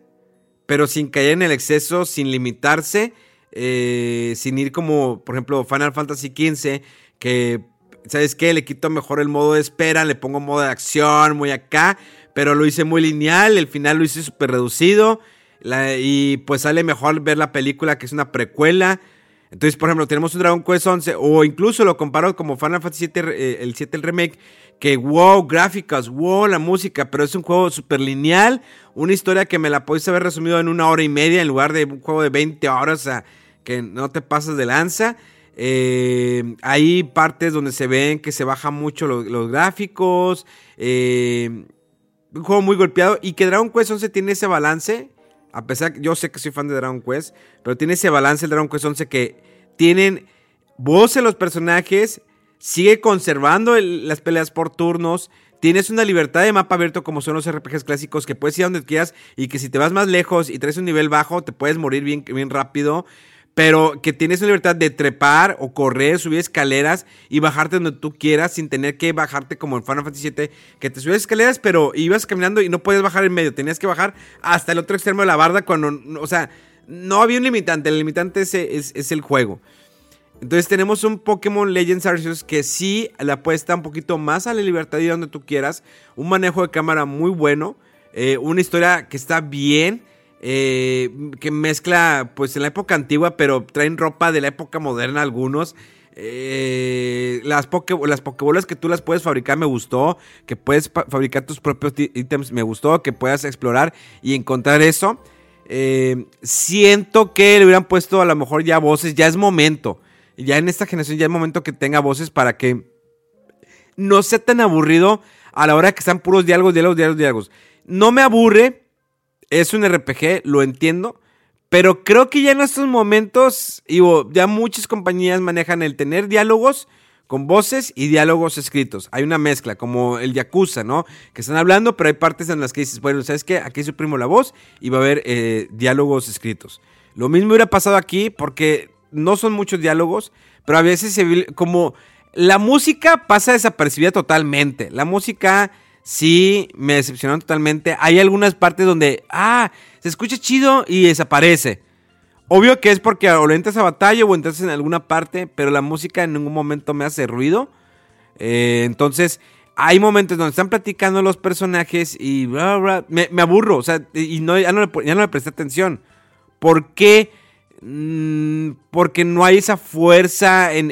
pero sin caer en el exceso, sin limitarse, eh, sin ir como, por ejemplo, Final Fantasy XV, que ¿sabes qué? Le quito mejor el modo de espera, le pongo modo de acción, muy acá, pero lo hice muy lineal, el final lo hice súper reducido, y pues sale mejor ver la película que es una precuela. Entonces, por ejemplo, tenemos un Dragon Quest 11, o incluso lo comparo como Final Fantasy VII, eh, el 7, el remake, que wow, gráficas, wow, la música, pero es un juego súper lineal, una historia que me la podéis haber resumido en una hora y media en lugar de un juego de 20 horas, o que no te pasas de lanza. Eh, hay partes donde se ven que se bajan mucho los, los gráficos. Eh, un juego muy golpeado. Y que Dragon Quest 11 tiene ese balance. A pesar que yo sé que soy fan de Dragon Quest. Pero tiene ese balance el Dragon Quest 11 que tienen voz en los personajes. Sigue conservando las peleas por turnos. Tienes una libertad de mapa abierto como son los RPGs clásicos que puedes ir a donde quieras y que si te vas más lejos y traes un nivel bajo te puedes morir bien, bien rápido pero que tienes la libertad de trepar o correr, subir escaleras y bajarte donde tú quieras sin tener que bajarte como en Final Fantasy VII, que te subías escaleras, pero ibas caminando y no podías bajar en medio, tenías que bajar hasta el otro extremo de la barda cuando, o sea, no había un limitante, el limitante es, el juego. Entonces tenemos un Pokémon Legends Arceus que sí le apuesta un poquito más a la libertad y donde tú quieras, un manejo de cámara muy bueno, eh, una historia que está bien eh, que mezcla pues en la época antigua, pero traen ropa de la época moderna algunos. Eh, las, poke, las pokebolas que tú las puedes fabricar me gustó, que puedes fabricar tus propios ítems me gustó, que puedas explorar y encontrar eso. Eh, siento que le hubieran puesto a lo mejor ya voces, ya es momento. Ya en esta generación ya es momento que tenga voces para que no sea tan aburrido a la hora que están puros diálogos, diálogos, diálogos, diálogos. No me aburre, es un RPG, lo entiendo. Pero creo que ya en estos momentos, digo, ya muchas compañías manejan el tener diálogos con voces y diálogos escritos. Hay una mezcla, como el Yakuza, ¿no? Que están hablando, pero hay partes en las que dices, bueno, ¿sabes qué? Aquí suprimo la voz y va a haber eh, diálogos escritos. Lo mismo hubiera pasado aquí porque no son muchos diálogos, pero a veces se como la música pasa desapercibida totalmente. La música sí me decepcionaron totalmente. Hay algunas partes donde, ah, se escucha chido y desaparece. Obvio que es porque o entras a batalla o entras en alguna parte, pero la música en ningún momento me hace ruido. Eh, entonces, hay momentos donde están platicando los personajes y me, aburro, o sea, y no, ya, no le, presté atención. ¿Por qué? Mm, porque no hay esa fuerza en,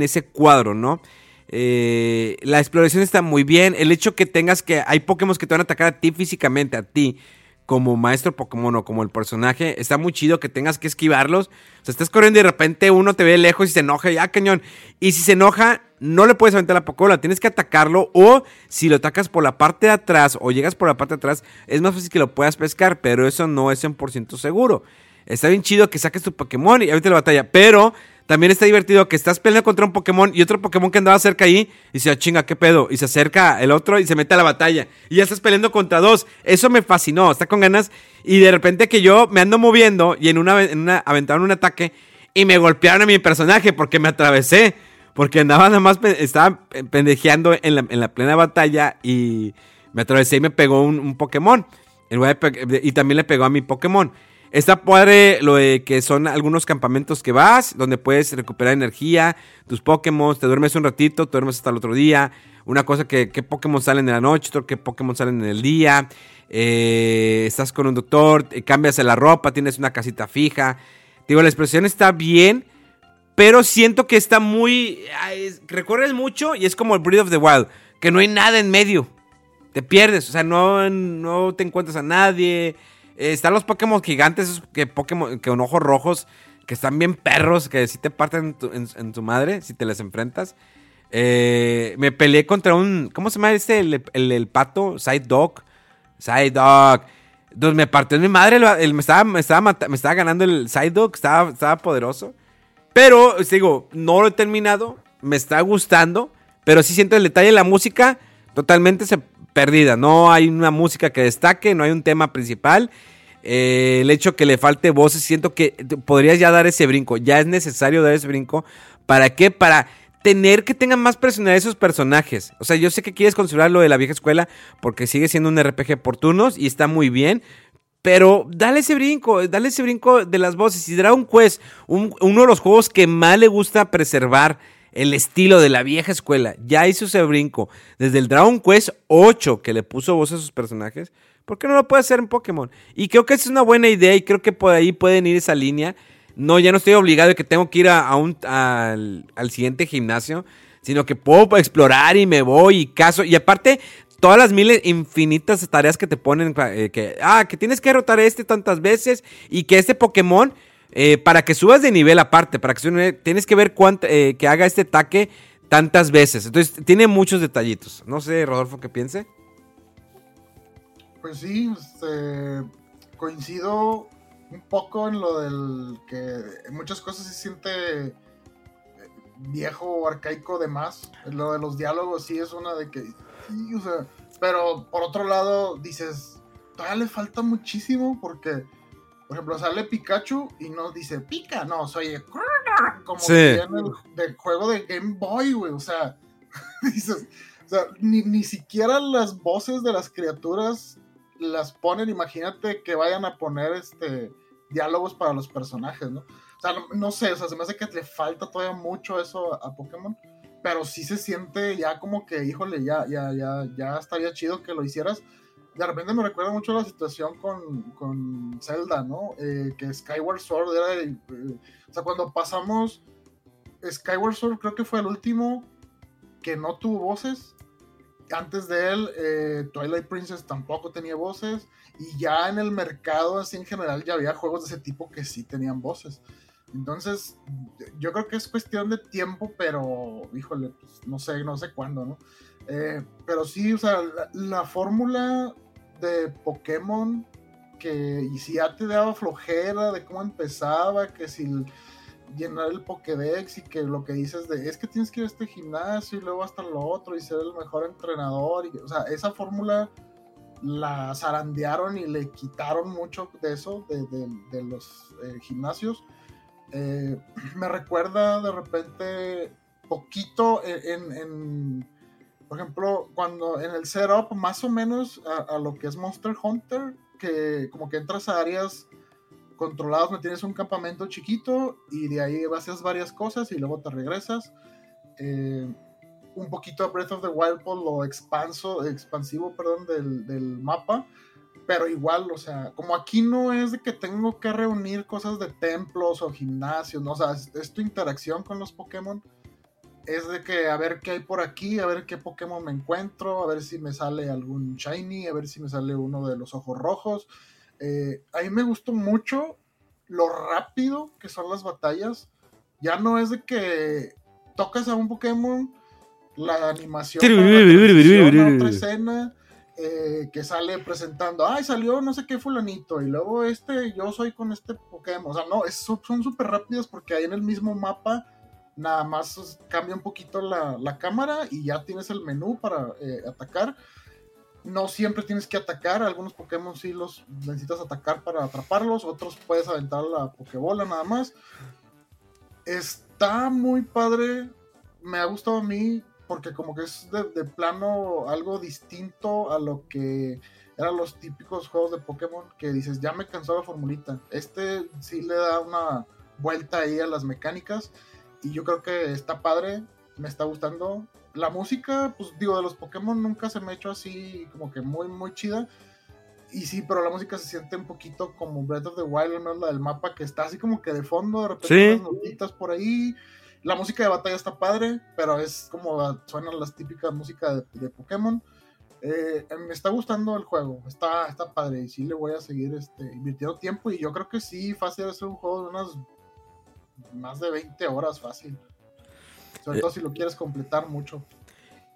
ese cuadro, ¿no? Eh, la exploración está muy bien. El hecho que tengas que. Hay Pokémon que te van a atacar a ti físicamente, a ti como maestro Pokémon o como el personaje, está muy chido que tengas que esquivarlos. O sea, estás corriendo y de repente uno te ve lejos y se enoja y ah, cañón. Y si se enoja, no le puedes aventar la Pokébola, tienes que atacarlo. O si lo atacas por la parte de atrás o llegas por la parte de atrás, es más fácil que lo puedas pescar, pero eso no es 100% seguro. Está bien chido que saques tu Pokémon y ahorita la batalla, pero también está divertido que estás peleando contra un Pokémon y otro Pokémon que andaba cerca ahí y se chinga, ¿qué pedo? Y se acerca el otro y se mete a la batalla. Y ya estás peleando contra dos. Eso me fascinó, está con ganas. Y de repente que yo me ando moviendo y en una, en una aventaron un ataque y me golpearon a mi personaje porque me atravesé. Porque andaba nada más, estaba pendejeando en la, en la plena batalla y me atravesé y me pegó un, un Pokémon. Y también le pegó a mi Pokémon. Está padre lo de que son algunos campamentos que vas, donde puedes recuperar energía, tus Pokémon, te duermes un ratito, te duermes hasta el otro día. Una cosa que, qué Pokémon salen en la noche, otro que Pokémon salen en el día. Eh, estás con un doctor, cambias la ropa, tienes una casita fija. Digo, la expresión está bien, pero siento que está muy... Recorres mucho y es como el Breath of the Wild, que no hay nada en medio. Te pierdes, o sea, no, no te encuentras a nadie eh, están los Pokémon gigantes, que Pokémon con ojos rojos, que están bien perros, que si te parten en tu, madre, si te les enfrentas. Eh, me peleé contra un. ¿Cómo se llama este? El, pato, Side Dog. Side Dog. Entonces me partió en mi madre. me, estaba, me, estaba ganando el Side Dog. Estaba, estaba poderoso. Pero, digo, no lo he terminado. Me está gustando. Pero sí siento el detalle de la música. Totalmente se perdida. No hay una música que destaque, no hay un tema principal. Eh, el hecho que le falte voces, siento que podrías ya dar ese brinco. Ya es necesario dar ese brinco. ¿Para qué? Para tener que tengan más personalidad esos personajes. O sea, yo sé que quieres considerar lo de la vieja escuela porque sigue siendo un RPG por turnos y está muy bien. Pero dale ese brinco, dale ese brinco de las voces. Y Dragon Quest, uno de los juegos que más le gusta preservar el estilo de la vieja escuela. Ya hizo ese brinco. Desde el Dragon Quest 8 que le puso voz a sus personajes. ¿Por qué no lo puede hacer en Pokémon? Y creo que es una buena idea y creo que por ahí pueden ir esa línea. No, ya no estoy obligado de que tengo que ir a, un, al, siguiente gimnasio, sino que puedo explorar y me voy y caso. Y aparte, todas las miles infinitas tareas que te ponen, eh, que, ah, que tienes que derrotar a este tantas veces y que este Pokémon eh, para que subas de nivel aparte, para que tienes que ver cuánto, eh, que haga este ataque tantas veces. Entonces, tiene muchos detallitos. No sé, Rodolfo, ¿qué piense? Pues sí, este, coincido un poco en lo del que en muchas cosas se siente eh, viejo o arcaico de más. Lo de los diálogos sí es una de que... Pero por otro lado dices, todavía le falta muchísimo porque por ejemplo, sale Pikachu y no dice pica, no, soy como en el juego de Game Boy, güey. O sea, (laughs) dices, o sea ni, ni, siquiera las voces de las criaturas las ponen. Imagínate que vayan a poner este diálogos para los personajes, ¿no? O sea, no, sé, o sea, se me hace que le falta todavía mucho eso a, a, Pokémon. Pero sí se siente ya como que, híjole, ya, ya, ya, ya estaría chido que lo hicieras de repente me recuerda mucho la situación con, con Zelda, ¿no? Eh, que Skyward Sword era. Eh, o sea, cuando pasamos. Skyward Sword creo que fue el último que no tuvo voces. Antes de él, eh, Twilight Princess tampoco tenía voces. Y ya en el mercado, así en general, ya había juegos de ese tipo que sí tenían voces. Entonces, yo creo que es cuestión de tiempo, pero híjole, pues, no sé, no sé cuándo, ¿no? pero sí, o sea, la fórmula de Pokémon que y si ya te daba flojera de cómo empezaba, que si llenar el Pokédex y que lo que dices de es que tienes que ir a este gimnasio y luego hasta lo otro y ser el mejor entrenador, y, o sea, esa fórmula la zarandearon y le quitaron mucho de eso, de, los eh, gimnasios. Eh, me recuerda de repente poquito en, por ejemplo, cuando en el setup, más o menos a, lo que es Monster Hunter, que como que entras a áreas controladas, no tienes un campamento chiquito y de ahí haces varias cosas y luego te regresas. Eh, un poquito a Breath of the Wild por lo expanso, expansivo perdón, del, del, mapa, pero igual, o sea, como aquí no es de que tengo que reunir cosas de templos o gimnasios, ¿no? o sea, es tu interacción con los Pokémon es de que a ver qué hay por aquí, a ver qué Pokémon me encuentro, a ver si me sale algún Shiny, a ver si me sale uno de los ojos rojos. Eh, a mí me gustó mucho lo rápido que son las batallas. Ya no es de que tocas a un Pokémon, la animación, la otra escena. Que sale presentando, ay, salió no sé qué fulanito, y luego este, yo soy con este Pokémon, o sea, no, es, son súper rápidas porque ahí en el mismo mapa nada más cambia un poquito la, cámara y ya tienes el menú para eh, atacar. No siempre tienes que atacar, algunos Pokémon sí los necesitas atacar para atraparlos, otros puedes aventar la Pokébola nada más. Está muy padre, me ha gustado a mí porque como que es de, plano algo distinto a lo que eran los típicos juegos de Pokémon que dices, ya me cansó la formulita. Este sí le da una vuelta ahí a las mecánicas y yo creo que está padre, me está gustando. La música, pues digo, de los Pokémon nunca se me ha hecho así como que muy, muy chida. Y sí, pero la música se siente un poquito como Breath of the Wild, ¿no? la del mapa que está así como que de fondo, de repente unas notitas por ahí. La música de batalla está padre, pero es como suenan las típicas músicas de, Pokémon. Eh, me está gustando el juego, está, está padre y sí le voy a seguir este, invirtiendo tiempo y yo creo que sí, fácil es un juego de unas más de 20 horas fácil. Sobre eh. todo si lo quieres completar mucho.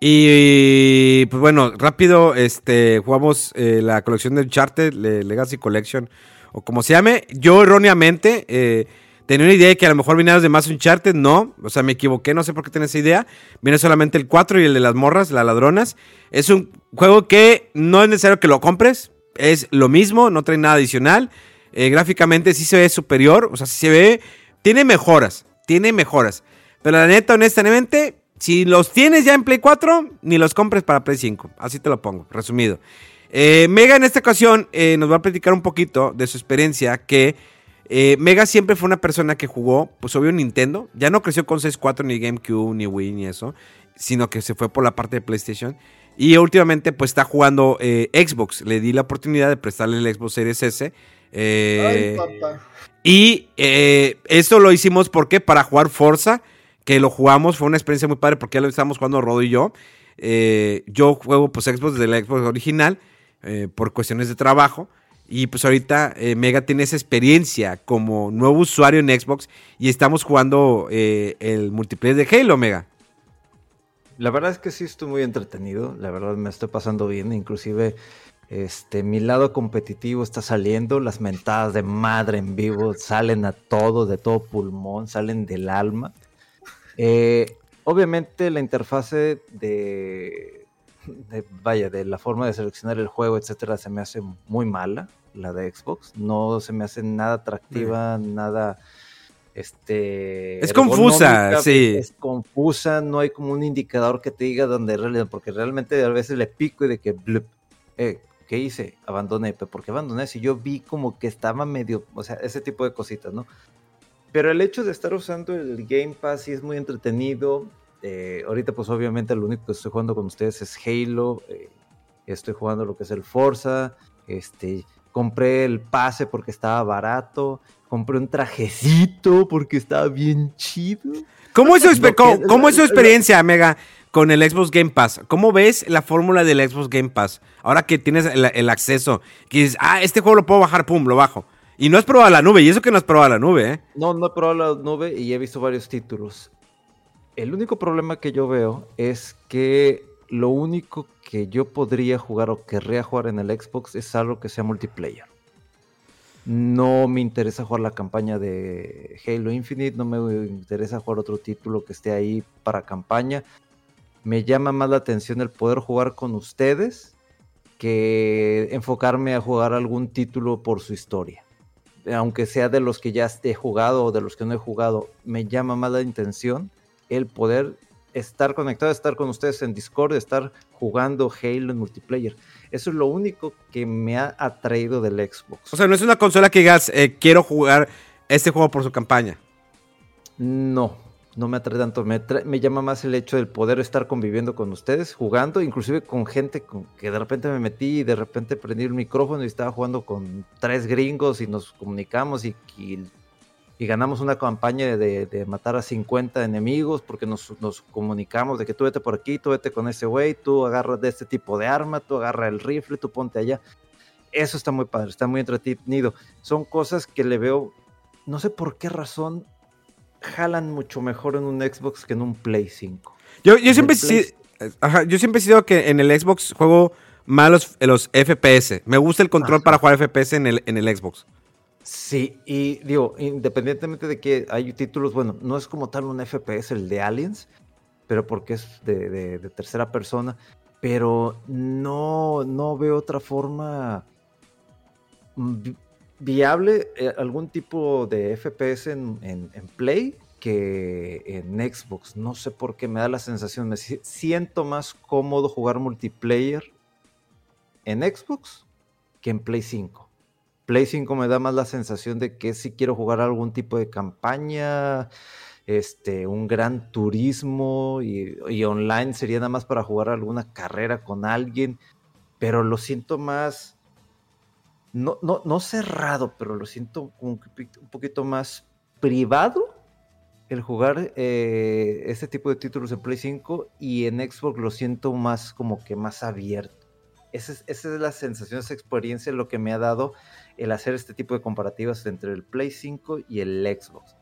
Y pues bueno, rápido, este jugamos eh, la colección de Uncharted, Legacy Collection, o como se llame. Yo erróneamente eh, tenía una idea de que a lo mejor vinieras de más Uncharted, no, o sea, me equivoqué, no sé por qué tenés esa idea. Viene solamente el 4 y el de las morras, las ladronas. Es un juego que no es necesario que lo compres, es lo mismo, no trae nada adicional. gráficamente sí se ve superior, o sea, sí se ve tiene mejoras, tiene mejoras. Pero la neta, honestamente, si los tienes ya en Play 4, ni los compres para Play 5. Así te lo pongo, resumido. Eh, Mega en esta ocasión eh, nos va a platicar un poquito de su experiencia que eh, Mega siempre fue una persona que jugó, pues obvio Nintendo, ya no creció con 64 ni GameCube ni Wii ni eso, sino que se fue por la parte de PlayStation y últimamente pues está jugando Xbox, le di la oportunidad de prestarle el Xbox Series S. Ay, papá. Y eh, esto lo hicimos porque para jugar Forza, que lo jugamos, fue una experiencia muy padre porque ya lo estábamos jugando Rodo y yo. Eh, yo juego pues Xbox desde la Xbox original eh, por cuestiones de trabajo. Y pues ahorita Mega tiene esa experiencia como nuevo usuario en Xbox y estamos jugando el multiplayer de Halo, Mega. La verdad es que sí estoy muy entretenido, la verdad me estoy pasando bien, inclusive este, mi lado competitivo está saliendo, las mentadas de madre en vivo salen a todo, de todo pulmón, salen del alma. Eh, obviamente la interfase de, vaya, de la forma de seleccionar el juego, etcétera, se me hace muy mala, la de Xbox. No se me hace nada atractiva, nada este es confusa, sí. Es confusa, no hay como un indicador que te diga dónde realidad, porque realmente a veces le pico y de que eh, ¿qué hice? Abandoné, pero ¿por qué abandoné? Si yo vi como que estaba medio, o sea, ese tipo de cositas, ¿no? Pero el hecho de estar usando el Game Pass sí es muy entretenido. Eh, ahorita pues obviamente lo único que estoy jugando con ustedes es Halo. Eh, estoy jugando lo que es el Forza. Este, compré el pase porque estaba barato. Compré un trajecito porque estaba bien chido. ¿Cómo es su, ¿cómo es su experiencia, Mega? con el Xbox Game Pass. ¿Cómo ves la fórmula del Xbox Game Pass? Ahora que tienes el, acceso, que dices, ah, este juego lo puedo bajar, pum, lo bajo. Y no has probado la nube, y eso que no has probado la nube, ¿eh? No, no he probado la nube y he visto varios títulos. El único problema que yo veo es que lo único que yo podría jugar o querría jugar en el Xbox es algo que sea multiplayer. No me interesa jugar la campaña de Halo Infinite, no me interesa jugar otro título que esté ahí para campaña me llama más la atención el poder jugar con ustedes que enfocarme a jugar algún título por su historia. Aunque sea de los que ya he jugado o de los que no he jugado, me llama más la intención el poder estar conectado, estar con ustedes en Discord, estar jugando Halo en multiplayer. Eso es lo único que me ha atraído del Xbox. O sea, no es una consola que digas, eh, quiero jugar este juego por su campaña. No, no me atrae tanto. Me, me, llama más el hecho del poder estar conviviendo con ustedes, jugando, inclusive con gente con que de repente me metí y de repente prendí el micrófono y estaba jugando con tres gringos y nos comunicamos y, y y ganamos una campaña de, matar a 50 enemigos porque nos, comunicamos de que tú vete por aquí, tú vete con ese güey, tú agarras de este tipo de arma, tú agarras el rifle, tú ponte allá. Eso está muy padre, está muy entretenido. Son cosas que le veo, no sé por qué razón, jalan mucho mejor en un Xbox que en un Play 5. Yo, yo siempre, yo siempre he sido que en el Xbox juego más los, FPS. Me gusta el control para jugar FPS en el, en el Xbox. Sí, y digo, independientemente de que hay títulos, bueno, no es como tal un FPS el de Aliens, pero porque es de, tercera persona, pero no, no veo otra forma viable, eh, algún tipo de FPS en, Play que en Xbox. No sé por qué me da la sensación, me siento más cómodo jugar multiplayer en Xbox que en Play 5. Play 5 me da más la sensación de que si quiero jugar algún tipo de campaña, este, un gran turismo y, online sería nada más para jugar alguna carrera con alguien, pero lo siento más, no, no, no cerrado, pero lo siento un, poquito más privado el jugar eh, este tipo de títulos en Play 5 y en Xbox lo siento más como que más abierto. Esa es, esa es la sensación, esa experiencia, lo que me ha dado el hacer este tipo de comparativas entre el Play 5 y el Xbox.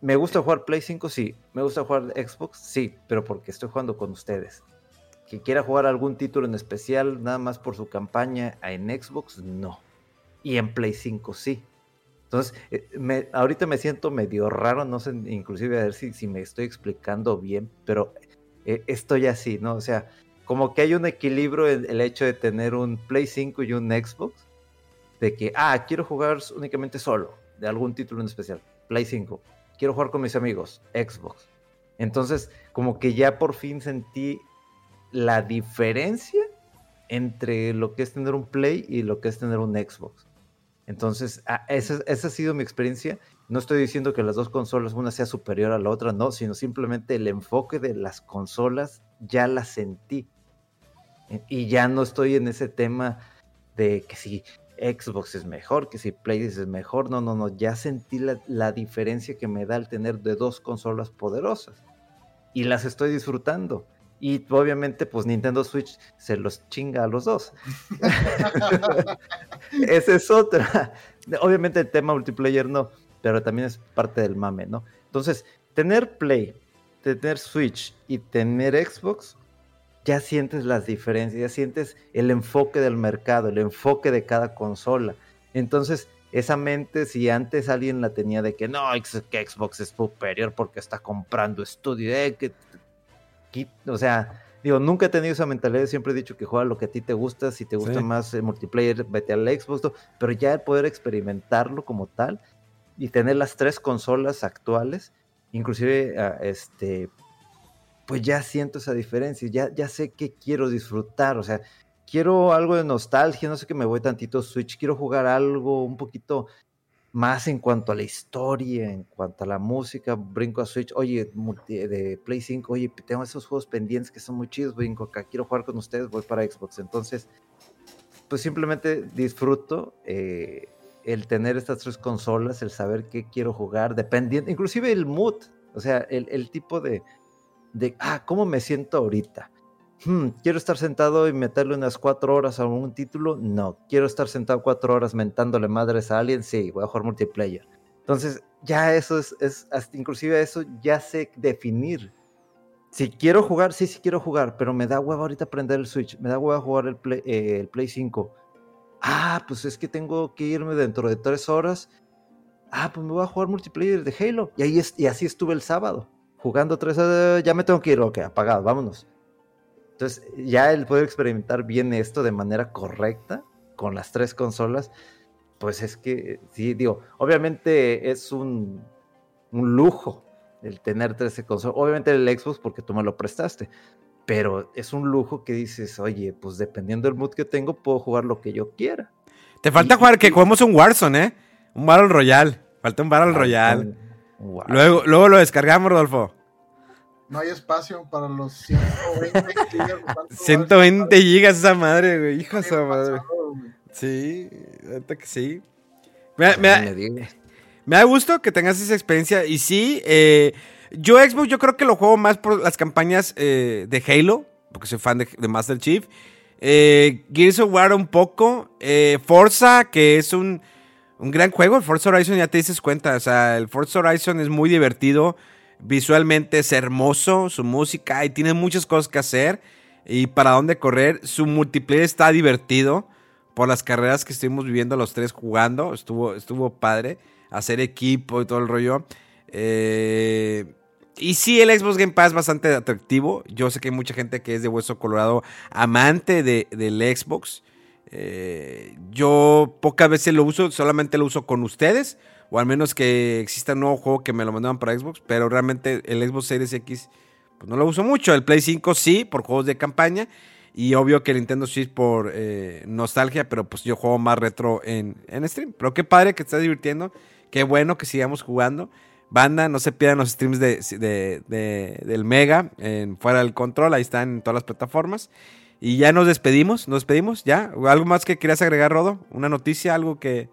¿Me gusta jugar Play 5? Sí. ¿Me gusta jugar Xbox? Sí, pero porque estoy jugando con ustedes. Que quiera jugar algún título en especial nada más por su campaña en Xbox, no. Y en Play 5 sí. Entonces, eh, ahorita me siento medio raro, no sé, inclusive a ver si, si me estoy explicando bien, pero eh, estoy así, ¿no? O sea, como que hay un equilibrio en el hecho de tener un Play 5 y un Xbox, de que, ah, quiero jugar únicamente solo, de algún título en especial, Play 5, quiero jugar con mis amigos, Xbox. Entonces, como que ya por fin sentí la diferencia entre lo que es tener un Play y lo que es tener un Xbox. Entonces, esa, esa, ha sido mi experiencia. No estoy diciendo que las dos consolas, una sea superior a la otra, no, sino simplemente el enfoque de las consolas ya la sentí. Y ya no estoy en ese tema de que si Xbox es mejor, que si Play es mejor. No, no, no. Ya sentí la, diferencia que me da el tener de dos consolas poderosas. Y las estoy disfrutando. Y obviamente, pues Nintendo Switch se los chinga a los dos. (laughs) Esa es otra. Obviamente el tema multiplayer no, pero también es parte del mame, ¿no? Entonces, tener Play, tener Switch y tener Xbox ya sientes las diferencias, ya sientes el enfoque del mercado, el enfoque de cada consola. Entonces, esa mente, si antes alguien la tenía de que no, que Xbox es superior porque está comprando estudio, eh, que, o sea, digo, nunca he tenido esa mentalidad, siempre he dicho que juega lo que a ti te gusta, si te gusta más el multiplayer, vete al Xbox, pero ya el poder experimentarlo como tal y tener las tres consolas actuales, inclusive ah, este pues ya siento esa diferencia, ya, ya sé que quiero disfrutar, o sea, quiero algo de nostalgia, no sé que me voy tantito Switch, quiero jugar algo un poquito más en cuanto a la historia, en cuanto a la música, brinco a Switch, oye, de Play 5, oye, tengo esos juegos pendientes que son muy chidos, brinco acá, quiero jugar con ustedes, voy para Xbox, entonces, pues simplemente disfruto eh, el tener estas tres consolas, el saber qué quiero jugar, dependiendo, inclusive el mood, o sea, el tipo de, de, ah, ¿cómo me siento ahorita? Hmm, ¿Quiero estar sentado y meterle unas cuatro horas a un título? No. ¿Quiero estar sentado cuatro horas mentándole madres a alguien? Sí, voy a jugar multiplayer. Entonces, ya eso es, es hasta inclusive eso ya sé definir. Si quiero jugar, sí, sí quiero jugar, pero me da huevo ahorita prender el Switch, me da huevo jugar el Play, eh, el Play 5. Ah, pues es que tengo que irme dentro de tres horas. Ah, pues me voy a jugar multiplayer de Halo. Y, ahí es, y así estuve el sábado jugando tres horas, ya me tengo que ir, ok, apagado, vámonos. Entonces, ya el poder experimentar bien esto de manera correcta con las tres consolas, pues es que, sí, digo, obviamente es un, un lujo el tener 13 consolas. Obviamente el Xbox porque tú me lo prestaste, pero es un lujo que dices, oye, pues dependiendo del mood que tengo, puedo jugar lo que yo quiera. Te falta jugar que juguemos un Warzone, ¿eh? Un Battle Royale. Falta un Battle Royale. Luego, luego lo descargamos, Rodolfo. No hay espacio para los 120 gigas. 120 gigas esa madre, güey. Hijo de esa madre. Sí, que sí. Me, me, me, da gusto que tengas esa experiencia. Y sí, eh, yo Xbox yo creo que lo juego más por las campañas eh, de Halo, porque soy fan de, Master Chief. Eh, Gears of War un poco. Eh, Forza, que es un, un, gran juego. El Forza Horizon ya te dices cuenta. O sea, el Forza Horizon es muy divertido. Visualmente es hermoso. Su música y tiene muchas cosas que hacer. Y para dónde correr. Su multiplayer está divertido. Por las carreras que estuvimos viviendo los tres jugando. Estuvo, estuvo padre. Hacer equipo y todo el rollo. Eh, y sí, el Xbox Game Pass es bastante atractivo. Yo sé que hay mucha gente que es de hueso colorado amante de, del Xbox. Eh, yo pocas veces lo uso, solamente lo uso con ustedes. O al menos que exista un nuevo juego que me lo mandaban para Xbox. Pero realmente el Xbox Series X pues no lo uso mucho. El Play 5 sí, por juegos de campaña. Y obvio que el Nintendo Switch por eh, nostalgia. Pero pues yo juego más retro en, en stream. Pero qué padre que te estás divirtiendo. Qué bueno que sigamos jugando. Banda, no se pierdan los streams de, del Mega en Fuera del Control, ahí están en todas las plataformas. Y ya nos despedimos, nos despedimos, ya. ¿Algo más que quieras agregar, Rodo? ¿Una noticia, algo que,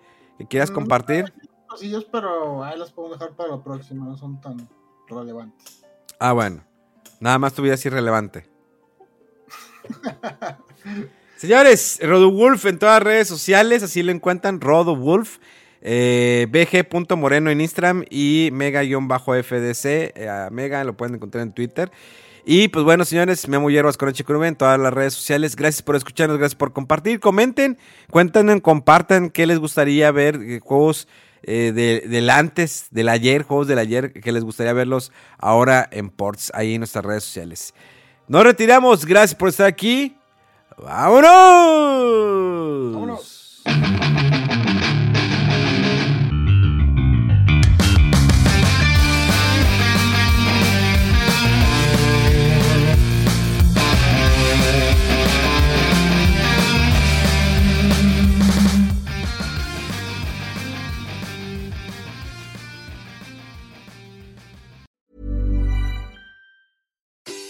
quieras mm, compartir? Cosillas, pero ahí las podemos dejar para la próxima, no son tan relevantes. Ah, bueno. Nada más tu vida es irrelevante. (laughs) Señores, Rodo Wolf en todas las redes sociales, así lo encuentran, Rodo Wolf. Eh, bg.moreno en Instagram y mega-fdc. Eh, mega lo pueden encontrar en Twitter. Y pues bueno, señores, Memo Hierbas con Curve en todas las redes sociales. Gracias por escucharnos, gracias por compartir. Comenten, cuéntenos, compartan qué les gustaría ver, eh, juegos eh, del antes, del ayer, juegos del ayer, que les gustaría verlos ahora en Ports, ahí en nuestras redes sociales. Nos retiramos, gracias por estar aquí. ¡Vámonos! ¡Vámonos!